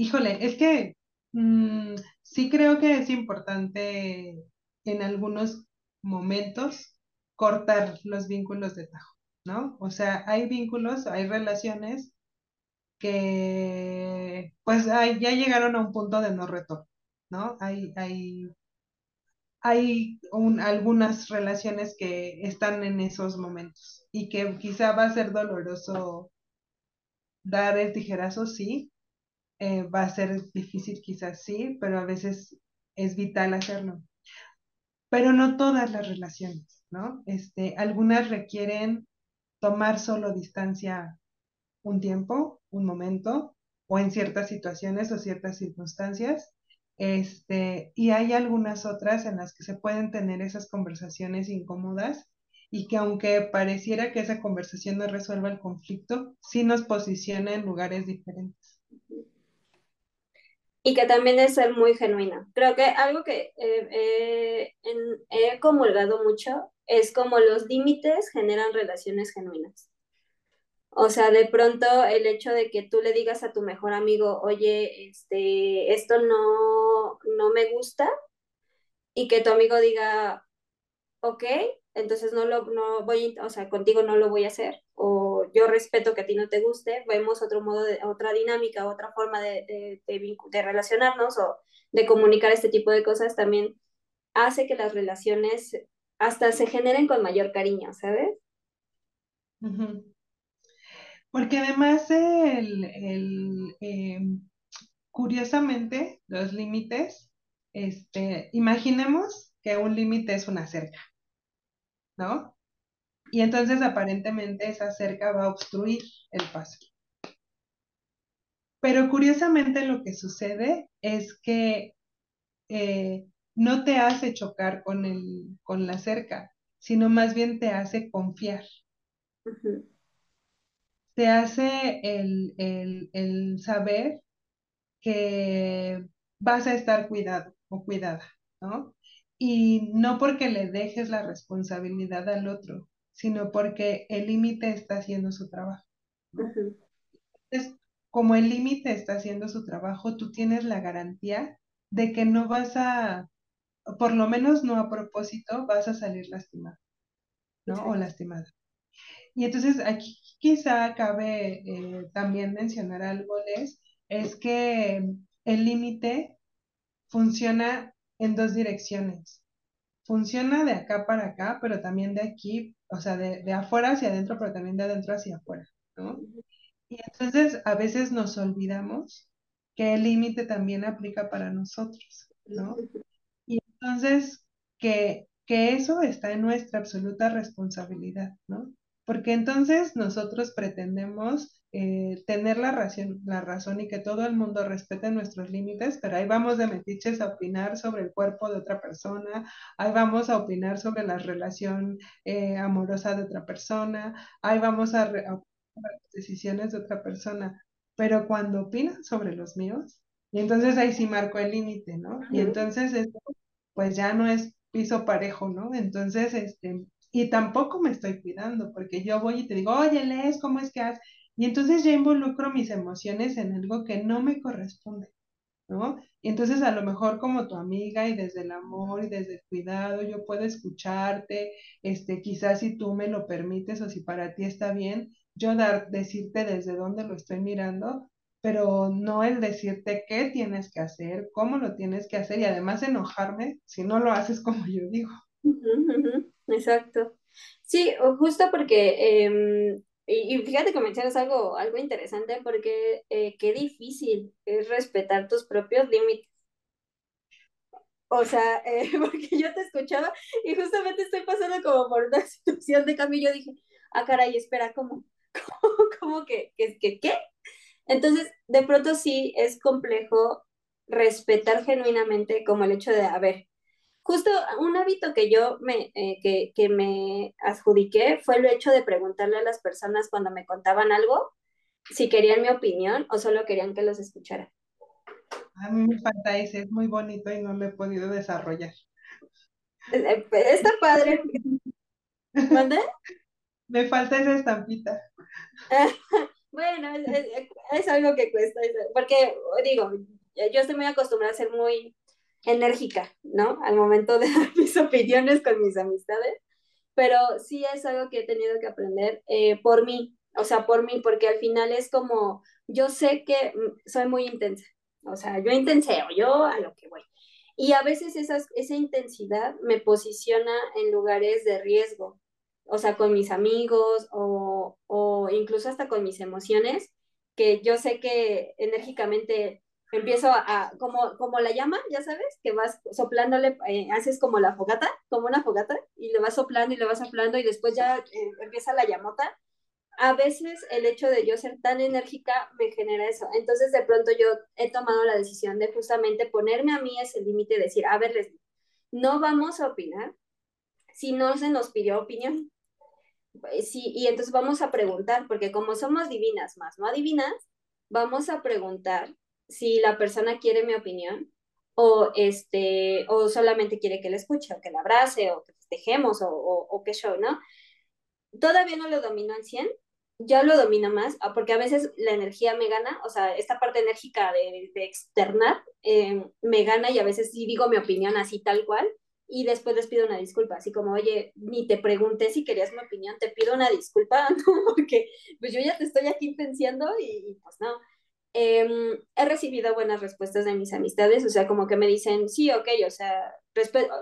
Híjole, es que mm, sí creo que es importante en algunos momentos cortar los vínculos de tajo, ¿no? O sea, hay vínculos, hay relaciones que pues ya llegaron a un punto de no retorno, ¿no? Hay, hay, hay un- algunas relaciones que están en esos momentos y que quizá va a ser doloroso dar el tijerazo, sí, eh, va a ser difícil quizás sí, pero a veces es vital hacerlo. Pero no todas las relaciones, ¿no? Este, algunas requieren tomar solo distancia un tiempo, un momento, o en ciertas situaciones o ciertas circunstancias. Este, y hay algunas otras en las que se pueden tener esas conversaciones incómodas y que aunque pareciera que esa conversación no resuelva el conflicto, sí nos posiciona en lugares diferentes. Y que también es ser muy genuina. Creo que algo que eh, eh, he comulgado mucho es como los límites generan relaciones genuinas. O sea, de pronto el hecho de que tú le digas a tu mejor amigo, oye, este, esto no, no me gusta, y que tu amigo diga, ok, entonces no lo no voy, o sea, contigo no lo voy a hacer, o yo respeto que a ti no te guste, vemos otro modo, de, otra dinámica, otra forma de, de, relacionarnos o de comunicar este tipo de cosas, también hace que las relaciones hasta se generen con mayor cariño, ¿sabes? Uh. Porque además el, eh, curiosamente, los límites, este, imaginemos que un límite es una cerca, ¿no? Y entonces aparentemente esa cerca va a obstruir el paso. Pero curiosamente lo que sucede es que eh, no te hace chocar con, el, con la cerca, sino más bien te hace confiar. Te hace el, el, el saber que vas a estar cuidado o cuidada, ¿no? Y no porque le dejes la responsabilidad al otro, sino porque el límite está haciendo su trabajo, Uh. Entonces, como el límite está haciendo su trabajo, tú tienes la garantía de que no vas a, por lo menos no a propósito, vas a salir lastimado, ¿no? O lastimada. Y entonces aquí quizá cabe eh, también mencionar algo, Les, es que el límite funciona en dos direcciones. Funciona de acá para acá, pero también de aquí, o sea, de, de afuera hacia adentro, pero también de adentro hacia afuera, ¿no? Y entonces a veces nos olvidamos que el límite también aplica para nosotros, ¿no? Y entonces que, que eso está en nuestra absoluta responsabilidad, ¿no? Porque entonces nosotros pretendemos eh, tener la razón, la razón y que todo el mundo respete nuestros límites, pero ahí vamos de metiches a opinar sobre el cuerpo de otra persona, ahí vamos a opinar sobre la relación eh, amorosa de otra persona, ahí vamos a, re, a opinar las decisiones de otra persona, pero cuando opinan sobre los míos, y entonces ahí sí marco el límite, ¿no? Y entonces esto pues ya no es piso parejo, ¿no? Entonces, este, y tampoco me estoy cuidando, porque yo voy y te digo, oye, Les, ¿cómo es que haces? Y entonces ya involucro mis emociones en algo que no me corresponde, ¿no? Y entonces a lo mejor como tu amiga y desde el amor y desde el cuidado, yo puedo escucharte, este, quizás si tú me lo permites o si para ti está bien, yo dar, decirte desde dónde lo estoy mirando, pero no el decirte qué tienes que hacer, cómo lo tienes que hacer y además enojarme si no lo haces como yo digo. Exacto. Sí, justo porque, em, y, fíjate que mencionas algo, algo interesante porque eh, qué difícil es respetar tus propios límites. O sea, (laughs) eh, porque yo te escuchaba y justamente estoy pasando como por una (laughs) situación de cambio y yo dije, ah, caray, espera, ¿cómo? (laughs) ¿Cómo, cómo que, que, qué? Entonces, de pronto sí es complejo respetar genuinamente como el hecho de, a ver, justo un hábito que yo me, eh, que, que, me adjudiqué fue el hecho de preguntarle a las personas cuando me contaban algo si querían mi opinión o solo querían que los escuchara. A mí me falta ese, es muy bonito y no lo he podido desarrollar. Eh, eh, está padre. ¿Mande? Me falta esa estampita. (laughs) bueno, es, es, algo que cuesta, porque digo, yo estoy muy acostumbrada a ser muy enérgica, ¿no? Al momento de (laughs) mis opiniones con mis amistades, pero sí es algo que he tenido que aprender eh, por mí, o sea, por mí, porque al final es como, yo sé que mm, soy muy intensa, o sea, yo intenseo, yo a lo que voy. Y a veces esa intensidad me posiciona en lugares de riesgo, o sea, con mis amigos o, o incluso hasta con mis emociones, que yo sé que enérgicamente empiezo a, como, como la llama, ya sabes, que vas soplándole, eh, haces como la fogata, como una fogata, y le vas soplando y le vas soplando y después ya eh, empieza la llamota. A veces el hecho de yo ser tan enérgica me genera eso. Entonces de pronto yo he tomado la decisión de justamente ponerme a mí ese límite, decir, a ver, Leslie, no vamos a opinar si no se nos pidió opinión. Sí, y entonces vamos a preguntar, porque como somos divinas más no adivinas, vamos a preguntar si la persona quiere mi opinión o, este, o solamente quiere que la escuche o que la abrace o que festejemos o, o, o que show, ¿no? Todavía no lo domino al 100, ya lo domino más, ah, porque a veces la energía me gana, o sea, esta parte enérgica de, de externar eh, me gana y a veces sí digo mi opinión así tal cual y después les pido una disculpa, así como, oye, ni te pregunté si querías mi opinión, te pido una disculpa, (laughs) porque pues yo ya te estoy aquí pensando y pues no. Eh, he recibido buenas respuestas de mis amistades, o sea, como que me dicen, sí, ok, o sea,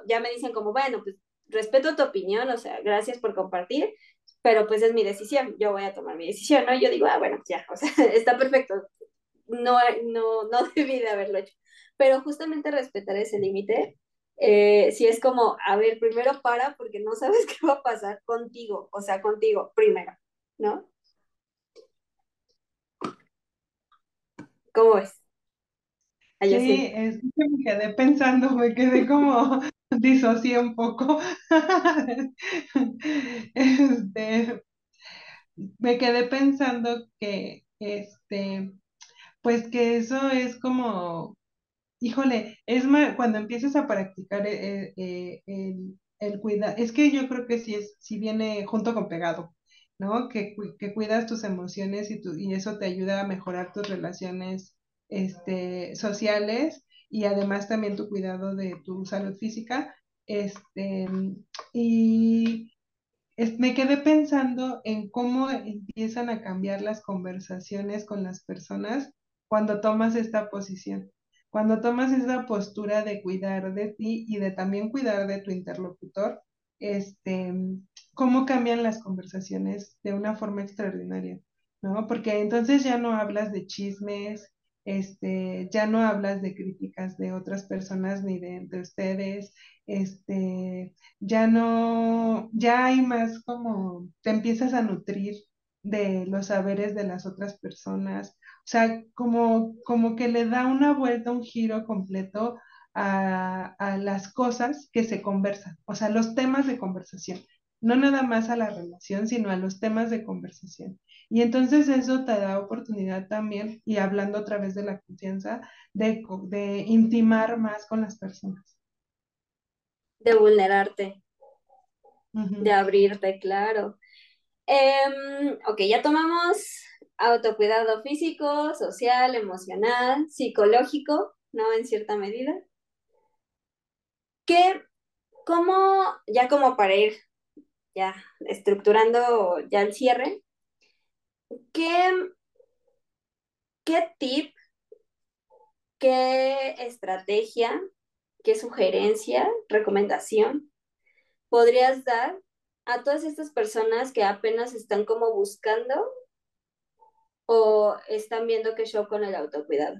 ya me dicen como, bueno, pues respeto tu opinión, o sea, gracias por compartir, pero pues es mi decisión, yo voy a tomar mi decisión, ¿no? Yo digo, ah, bueno, ya, o sea, (laughs) está perfecto, no, no, no (laughs) debí de haberlo hecho, pero justamente respetar ese límite, eh, si es como, a ver, primero para porque no sabes (laughs) qué va a pasar contigo, o sea, contigo primero, ¿no? ¿Cómo es? sí, es que me quedé pensando, me quedé como (laughs) disocié un poco. (laughs) Este, me quedé pensando que, este, pues que eso es como, híjole, es más, cuando empiezas a practicar eh, eh, el, el cuidado, es que yo creo que sí, es, sí viene junto con pegado. ¿No? Que, que cuidas tus emociones y, y eso te ayuda a mejorar tus relaciones este, sociales y además también tu cuidado de tu salud física. Este, y me quedé pensando en cómo empiezan a cambiar las conversaciones con las personas cuando tomas esta posición, cuando tomas esa postura de cuidar de ti y de también cuidar de tu interlocutor, este, cómo cambian las conversaciones de una forma extraordinaria, ¿no? Porque entonces ya no hablas de chismes, este, ya no hablas de críticas de otras personas ni de entre ustedes, este, ya no, ya hay más como, te empiezas a nutrir de los saberes de las otras personas, o sea, como, como que le da una vuelta, un giro completo a, a las cosas que se conversan, o sea, los temas de conversación no nada más a la relación, sino a los temas de conversación. Y entonces eso te da oportunidad también, y hablando a través de la confianza, de, de intimar más con las personas. De vulnerarte, de abrirte, claro. Eh, ok, ya tomamos autocuidado físico, social, emocional, psicológico, ¿no? En cierta medida. ¿Qué, cómo, ya como para ir ya estructurando ya el cierre, ¿Qué, qué tip, qué estrategia, qué sugerencia, recomendación podrías dar a todas estas personas que apenas están como buscando o están viendo que show con el autocuidado?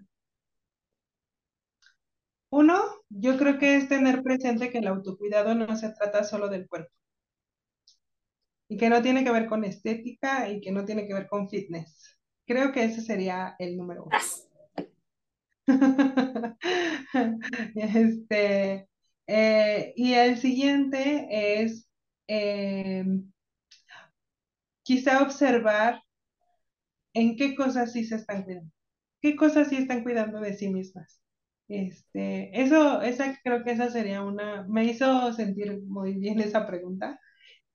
Uno, yo creo que es tener presente que el autocuidado no se trata solo del cuerpo y que no tiene que ver con estética y que no tiene que ver con fitness. Creo que ese sería el número uno. (laughs) Este, eh, y el siguiente es eh, quizá observar en qué cosas sí se están cuidando, qué cosas sí están cuidando de sí mismas. Este, eso, esa, creo que esa sería una, me hizo sentir muy bien esa pregunta,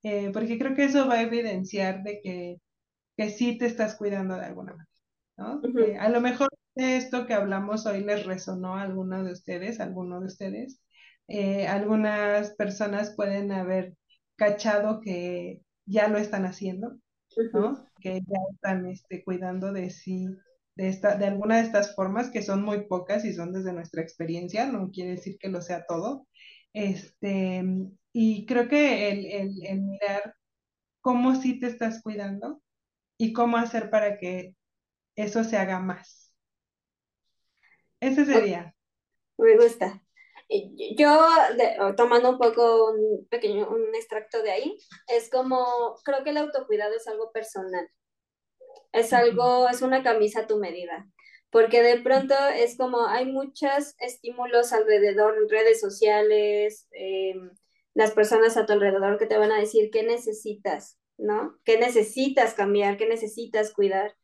eh, porque creo que eso va a evidenciar de que, que sí te estás cuidando de alguna manera, ¿no? A lo mejor esto que hablamos hoy les resonó a alguno de ustedes, a alguno de ustedes. Eh, algunas personas pueden haber cachado que ya lo están haciendo, ¿no? Que ya están este, cuidando de sí, de, esta, de alguna de estas formas, que son muy pocas y son desde nuestra experiencia, no quiere decir que lo sea todo. Este, y creo que el, el, el mirar cómo sí te estás cuidando y cómo hacer para que eso se haga más. Ese sería. Me gusta. Yo, de- tomando un poco un pequeño, un extracto de ahí, es como, creo que el autocuidado es algo personal. Es algo, es una camisa a tu medida, porque de pronto es como hay muchos estímulos alrededor, redes sociales, eh, las personas a tu alrededor que te van a decir qué necesitas, ¿no? ¿Qué necesitas cambiar? ¿Qué necesitas cuidar?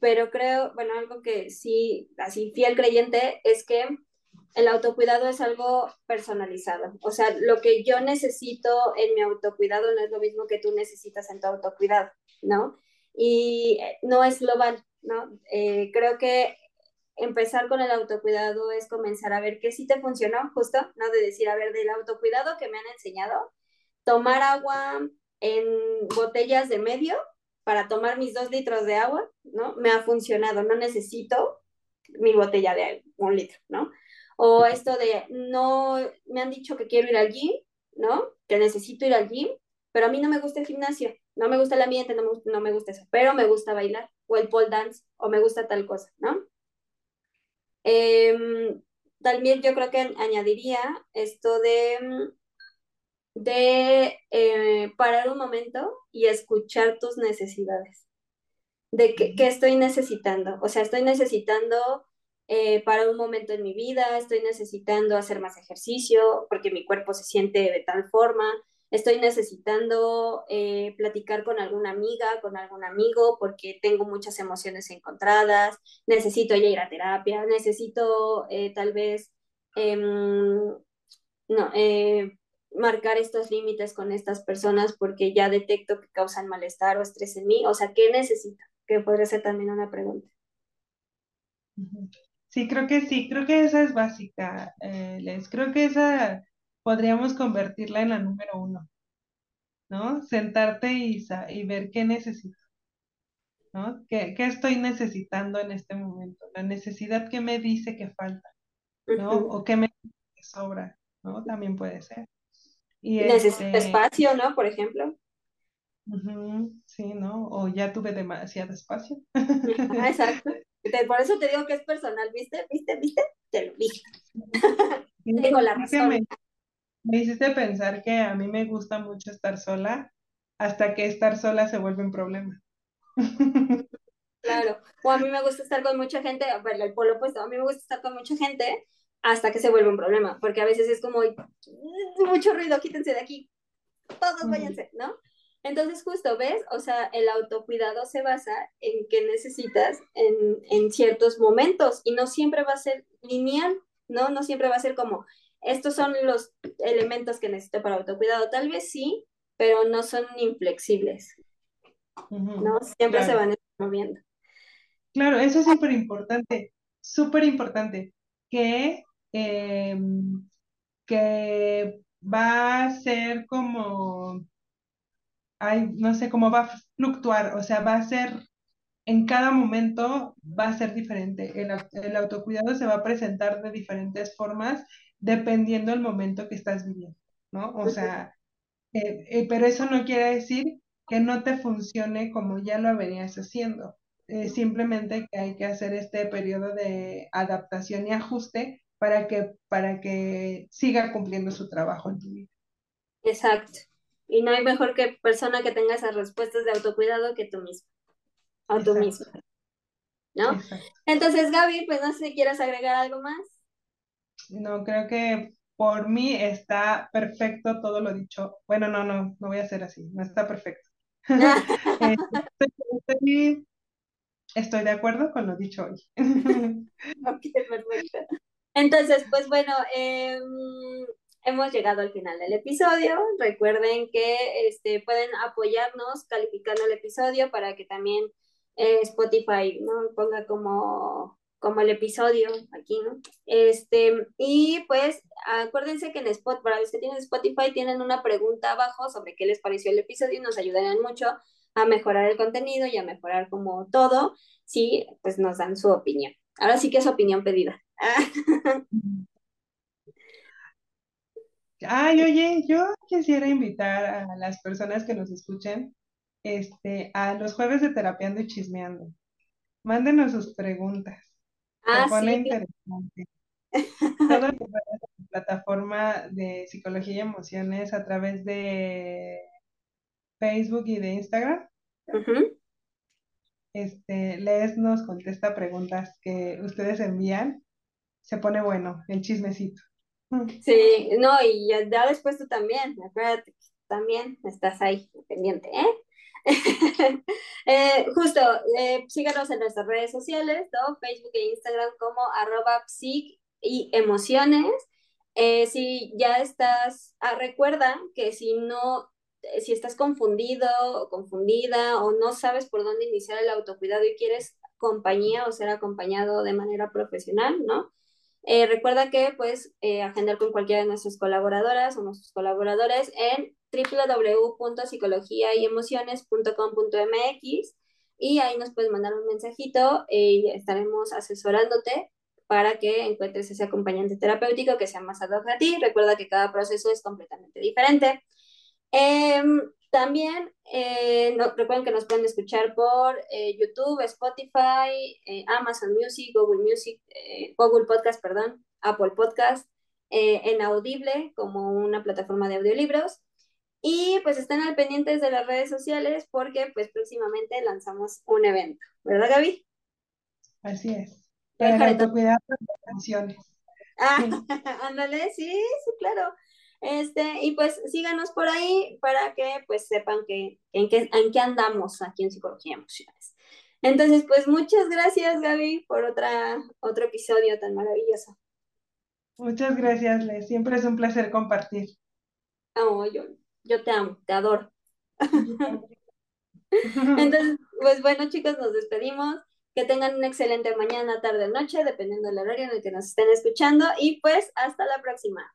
Pero creo, bueno, algo que sí, así fiel creyente, es que el autocuidado es algo personalizado. O sea, lo que yo necesito en mi autocuidado no es lo mismo que tú necesitas en tu autocuidado, ¿no? Y eh, no es global, ¿no? Eh, creo que empezar con el autocuidado es comenzar a ver qué sí te funcionó, justo, ¿no? De decir, a ver, del autocuidado que me han enseñado, tomar agua en botellas de medio para tomar mis dos litros de agua, ¿no? Me ha funcionado, no necesito mi botella de un litro, ¿no? O esto de, no, me han dicho que quiero ir al gym, ¿no? Que necesito ir al gym, pero a mí no me gusta el gimnasio, no me gusta el ambiente, no me, gusta eso, pero me gusta bailar, o el pole dance, o me gusta tal cosa, ¿no? Eh, también yo creo que añadiría esto de, de eh, parar un momento y escuchar tus necesidades de qué, qué estoy necesitando. O sea, estoy necesitando eh, para un momento en mi vida, estoy necesitando hacer más ejercicio porque mi cuerpo se siente de tal forma, estoy necesitando eh, platicar con alguna amiga, con algún amigo porque tengo muchas emociones encontradas, necesito ya ir a terapia, necesito eh, tal vez... Eh, no, eh, marcar estos límites con estas personas porque ya detecto que causan malestar o estrés en mí. O sea, ¿qué necesito? Que podría ser también una pregunta. Sí, creo que sí, creo que esa es básica, Les. Creo que esa podríamos convertirla en la número uno, ¿no? Sentarte y, ver qué necesito, ¿no? ¿Qué, qué estoy necesitando en este momento? La necesidad que me dice que falta, ¿no? Ujú. O que me sobra, ¿no? También puede ser. Y Necesito este, espacio, ¿no? Por ejemplo. ujú, sí, ¿no? O ya tuve demasiado espacio. Ah, exacto. Por eso te digo que es personal, ¿viste? ¿Viste? ¿Viste? Te lo dije. Sí, (laughs) Tengo la razón. Me, hiciste pensar que a mí me gusta mucho estar sola hasta que estar sola se vuelve un problema. (laughs) Claro. O a mí me gusta estar con mucha gente, bueno, el polo opuesto, a mí me gusta estar con mucha gente hasta que se vuelve un problema, porque a veces es como mucho ruido, quítense de aquí, todos váyanse, ¿no? Entonces, justo, ¿ves? O sea, el autocuidado se basa en qué necesitas en, en ciertos momentos y no siempre va a ser lineal, ¿no? No siempre va a ser como, estos son los elementos que necesito para autocuidado. Tal vez sí, pero no son inflexibles, ¿no? Siempre se van moviendo. claro, eso es súper importante, súper importante, que, em, que va a ser como, ay, no sé cómo va a fluctuar, o sea, va a ser en cada momento va a ser diferente. El, el autocuidado se va a presentar de diferentes formas dependiendo del momento que estás viviendo, ¿no? O sea, eh, eh, pero eso no quiere decir que no te funcione como ya lo venías haciendo. Eh, simplemente que hay que hacer este periodo de adaptación y ajuste para que, para que siga cumpliendo su trabajo en tu vida. Exacto. Y no hay mejor que persona que tenga esas respuestas de autocuidado que tú mismo. O tú mismo. ¿No? Entonces, Gaby, pues no sé si quieres agregar algo más. No, creo que por mí está perfecto todo lo dicho. Bueno, no, no, no voy a hacer así, no está perfecto. (laughs) estoy, estoy, de acuerdo con lo dicho hoy. (laughs) ok, perfecto. Entonces, pues bueno, eh, hemos llegado al final del episodio. Recuerden que este, pueden apoyarnos calificando el episodio para que también eh, Spotify ¿no? ponga como, como el episodio aquí, ¿no? Este, y pues acuérdense que en Spotify, para los que tienen Spotify, tienen una pregunta abajo sobre qué les pareció el episodio y nos ayudarán mucho a mejorar el contenido y a mejorar como todo, si pues nos dan su opinión. Ahora sí que es opinión pedida. (laughs) Ay, oye, yo quisiera invitar a las personas que nos escuchen este, a los jueves de Terapiando y Chismeando. Mándenos sus preguntas. Ah, pone interesante. Todo la plataforma de psicología y emociones a través de Facebook y de Instagram. Este, Les nos contesta preguntas que ustedes envían. Se pone bueno el chismecito. Sí, no, y ya, después tú también, acuérdate, también estás ahí pendiente, ¿eh? (laughs) eh justo, eh, síganos en nuestras redes sociales, ¿no? Facebook e Instagram como arroba psic y emociones. Eh, si ya estás, ah, recuerda que si no, si estás confundido o confundida o no sabes por dónde iniciar el autocuidado y quieres compañía o ser acompañado de manera profesional, ¿no? Recuerda que puedes agendar con cualquiera de nuestras colaboradoras o nuestros colaboradores en www.psicologiayemociones.com.mx y ahí nos puedes mandar un mensajito y estaremos asesorándote para que encuentres ese acompañante terapéutico que sea más ad hoc a ti. Recuerda que cada proceso es completamente diferente. Em, también eh, recuerden que nos pueden escuchar por eh, YouTube, Spotify, eh, Amazon Music, Google Music, Google Podcast, perdón, Apple Podcast, en Audible como una plataforma de audiolibros. Y pues estén al pendientes de las redes sociales porque pues próximamente lanzamos un evento, ¿verdad Gaby? Así es. Para el autocuidado de canciones. Ah, (laughs) ándale, sí, sí, claro. Este, y pues síganos por ahí para que pues sepan que, en, qué, en qué andamos aquí en Psicología y Emociones. Entonces, pues muchas gracias Gaby por otra, otro episodio tan maravilloso. Muchas gracias, Les. Siempre es un placer compartir. Oh, yo, yo te amo, te adoro. (laughs) Entonces, pues bueno, chicos, nos despedimos. Que tengan una excelente mañana, tarde, noche, dependiendo del horario en el que nos estén escuchando. Y pues hasta la próxima.